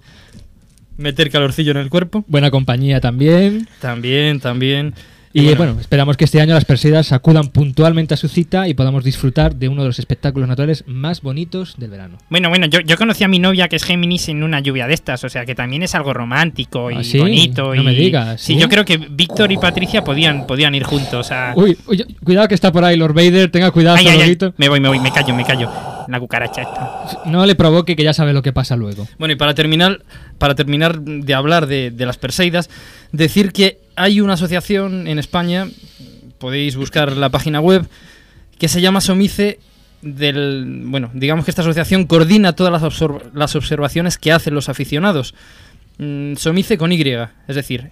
meter calorcillo en el cuerpo. Buena compañía también. También, también. Y bueno, esperamos que este año las Perseidas acudan puntualmente a su cita y podamos disfrutar de uno de los espectáculos naturales más bonitos del verano. Bueno, bueno, yo, yo conocí a mi novia que es Géminis en una lluvia de estas, o sea que también es algo romántico y ¿Ah, sí? bonito. No y... me digas, Sí, ¿sí? yo creo que Víctor y Patricia podían, podían ir juntos. Sea... Uy, uy, cuidado que está por ahí Lord Vader, tenga cuidado, Ay, ay, ay, Salvadorito. Me voy, me voy, me callo, me callo. La cucaracha esta. No le provoque que ya sabe lo que pasa luego. Bueno, y para terminar, para terminar de hablar de, de las Perseidas, decir que hay una asociación en España, podéis buscar la página web, que se llama Somice del bueno, digamos que esta asociación coordina todas las, las observaciones que hacen los aficionados. Mm, Somice con Y, es decir,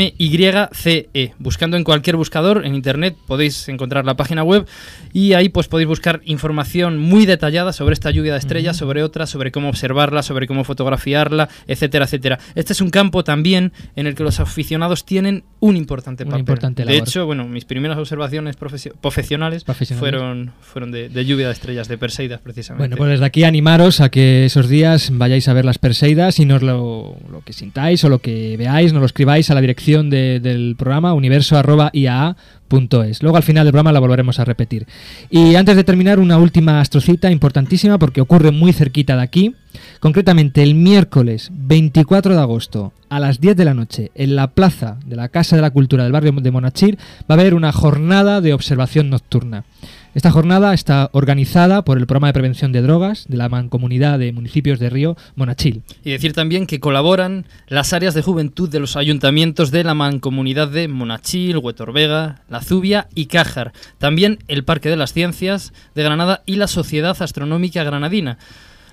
S-O-M-Y-C-E. Buscando en cualquier buscador en internet podéis encontrar la página web y ahí pues podéis buscar información muy detallada sobre esta lluvia de estrellas, sobre otras, sobre cómo observarla, sobre cómo fotografiarla, etcétera, etcétera. Este es un campo también en el que los aficionados tienen un importante papel. importante de hecho, bueno, mis primeras observaciones profesio- profesionales, Profesionales. fueron, fueron de, de lluvia de estrellas, de Perseidas precisamente. Bueno, pues desde aquí animaros a que esos días vayáis a ver las Perseidas y nos lo, lo que sintáis o lo que veáis, nos lo escribáis a la dirección de- del programa universo.iaa.es. Luego al final del programa la volveremos a repetir. Y antes de terminar, una última astrocita importantísima porque ocurre muy cerquita de aquí. Concretamente el miércoles 24 de agosto a las 10 de la noche en la plaza de la Casa de la Cultura del barrio de Monachil va a haber una jornada de observación nocturna. Esta jornada está organizada por el programa de prevención de drogas de la Mancomunidad de Municipios de Río Monachil. Y decir también que colaboran las áreas de juventud de los ayuntamientos de la mancomunidad de Monachil, Huetorvega, La Zubia y Cájar. También el Parque de las Ciencias de Granada y la Sociedad Astronómica Granadina.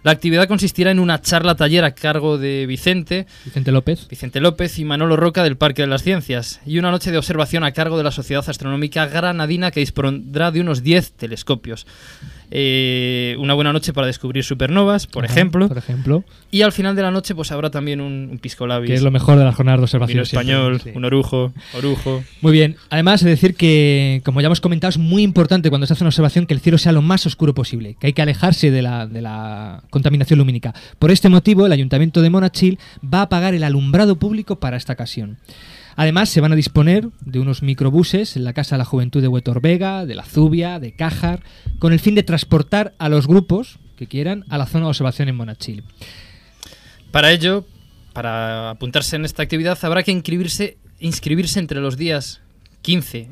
La actividad consistirá en una charla taller a cargo de Vicente, Vicente López. Vicente López y Manolo Roca del Parque de las Ciencias y una noche de observación a cargo de la Sociedad Astronómica Granadina que dispondrá de unos 10 telescopios. Eh, una buena noche para descubrir supernovas, por Ajá, ejemplo. Por ejemplo, Y al final de la noche pues habrá también un, un pisco labis. que es lo mejor de las jornadas de observación. siempre, español, sí. un orujo, orujo. Muy bien. Además, de decir que, como ya hemos comentado, es muy importante cuando se hace una observación que el cielo sea lo más oscuro posible, que hay que alejarse de la, de la contaminación lumínica. Por este motivo, el Ayuntamiento de Monachil va a apagar el alumbrado público para esta ocasión. Además, se van a disponer de unos microbuses en la Casa de la Juventud de Huetorvega, de La Zubia, de Cájar, con el fin de transportar a los grupos que quieran a la zona de observación en Monachil. Para ello, para apuntarse en esta actividad habrá que inscribirse, inscribirse entre los días 15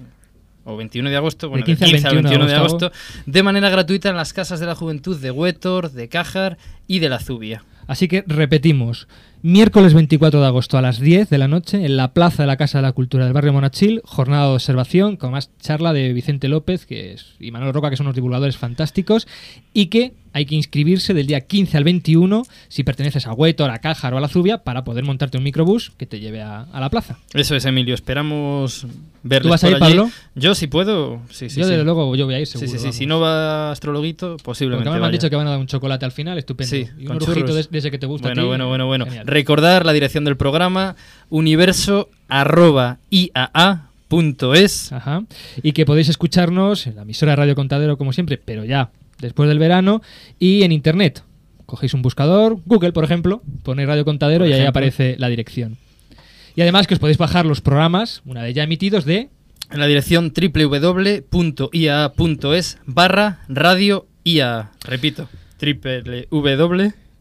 o 21 de agosto, bueno, Del 15 del al 21 de de agosto. agosto, de manera gratuita en las casas de la juventud de Huetor, de Cájar y de La Zubia. Así que repetimos, miércoles 24 de agosto a las 10 de la noche en la Plaza de la Casa de la Cultura del barrio Monachil, jornada de observación con más charla de Vicente López que es, y Manuel Roca, que son unos divulgadores fantásticos, y que hay que inscribirse del día 15 al 21 si perteneces a Huetor, a Cájar o a La Zubia para poder montarte un microbús que te lleve a, a la plaza. Eso es, Emilio. Esperamos verles ¿Tú vas a ir, allí. Pablo? Yo, si puedo, sí, sí. yo, sí. desde luego, yo voy a ir seguro. sí, sí. Si no va Astrologuito, posiblemente Porque me han vaya. dicho que van a dar un chocolate al final, estupendo. Sí, y un de, de ese que te gusta a Bueno, ti, bueno, bueno, bueno. genial. Recordar la dirección del programa universo arroba iaa punto es. Ajá. Y que podéis escucharnos en la emisora Radio Contadero, como siempre, pero ya después del verano, y en internet. Cogéis un buscador, Google, por ejemplo, ponéis Radio Contadero Por y ahí aparece la dirección. Y además que os podéis bajar los programas, una vez ya emitidos, de En la dirección www.iaa.es barra radio IA. Repito,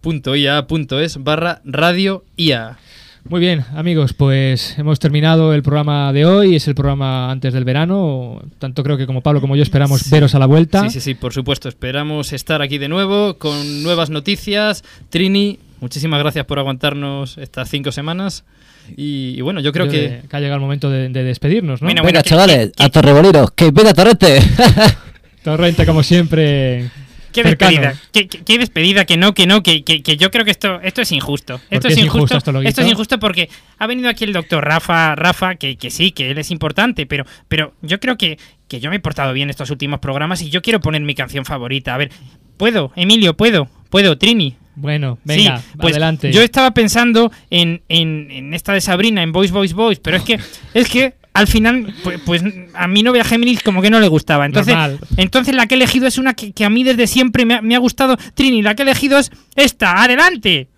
www.iaa.es barra radio IA. Muy bien, amigos, pues hemos terminado el programa de hoy, es el programa antes del verano, tanto creo que como Pablo como yo esperamos veros a la vuelta. Sí, sí, sí, por supuesto. Esperamos estar aquí de nuevo con nuevas noticias. Trini, muchísimas gracias por aguantarnos estas cinco semanas. Y, y bueno, yo creo que... que ha llegado el momento de, de despedirnos, ¿no? Bueno, Venga, bueno, que- chavales, a que venga Torrente. <laughs> Torrente, como siempre. Qué despedida, qué, qué- qué despedida, que no, que no, que, que- que yo creo que esto, esto es injusto. Esto es es injusto, esto es injusto porque ha venido aquí el doctor Rafa, Rafa, que, que sí, que él es importante, pero, pero yo creo que, que yo me he portado bien estos últimos programas y yo quiero poner mi canción favorita. A ver, ¿puedo, Emilio? ¿Puedo? ¿Puedo, Trini? Bueno, venga, sí, pues adelante. Yo estaba pensando en, en, en esta de Sabrina, en Voice, Voice, Voice, pero es que, es que al final, pues, pues a mi novia Géminis como que no le gustaba. Entonces, Normal. entonces la que he elegido es una que, que a mí desde siempre me ha, me ha gustado. Trini, la que he elegido es esta. ¡Adelante!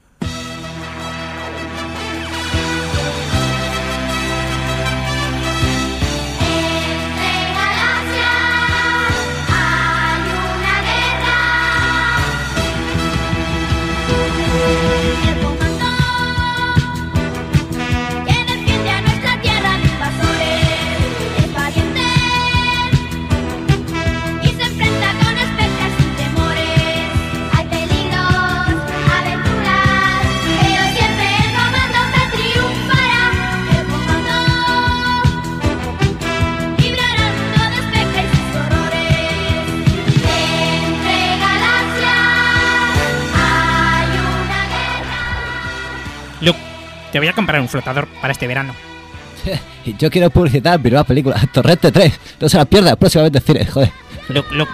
Te voy a comprar un flotador para este verano. <laughs> Y yo quiero publicitar mi nueva película, Torrente 3. No se la pierda próximamente en cine, joder. Luke, Luke,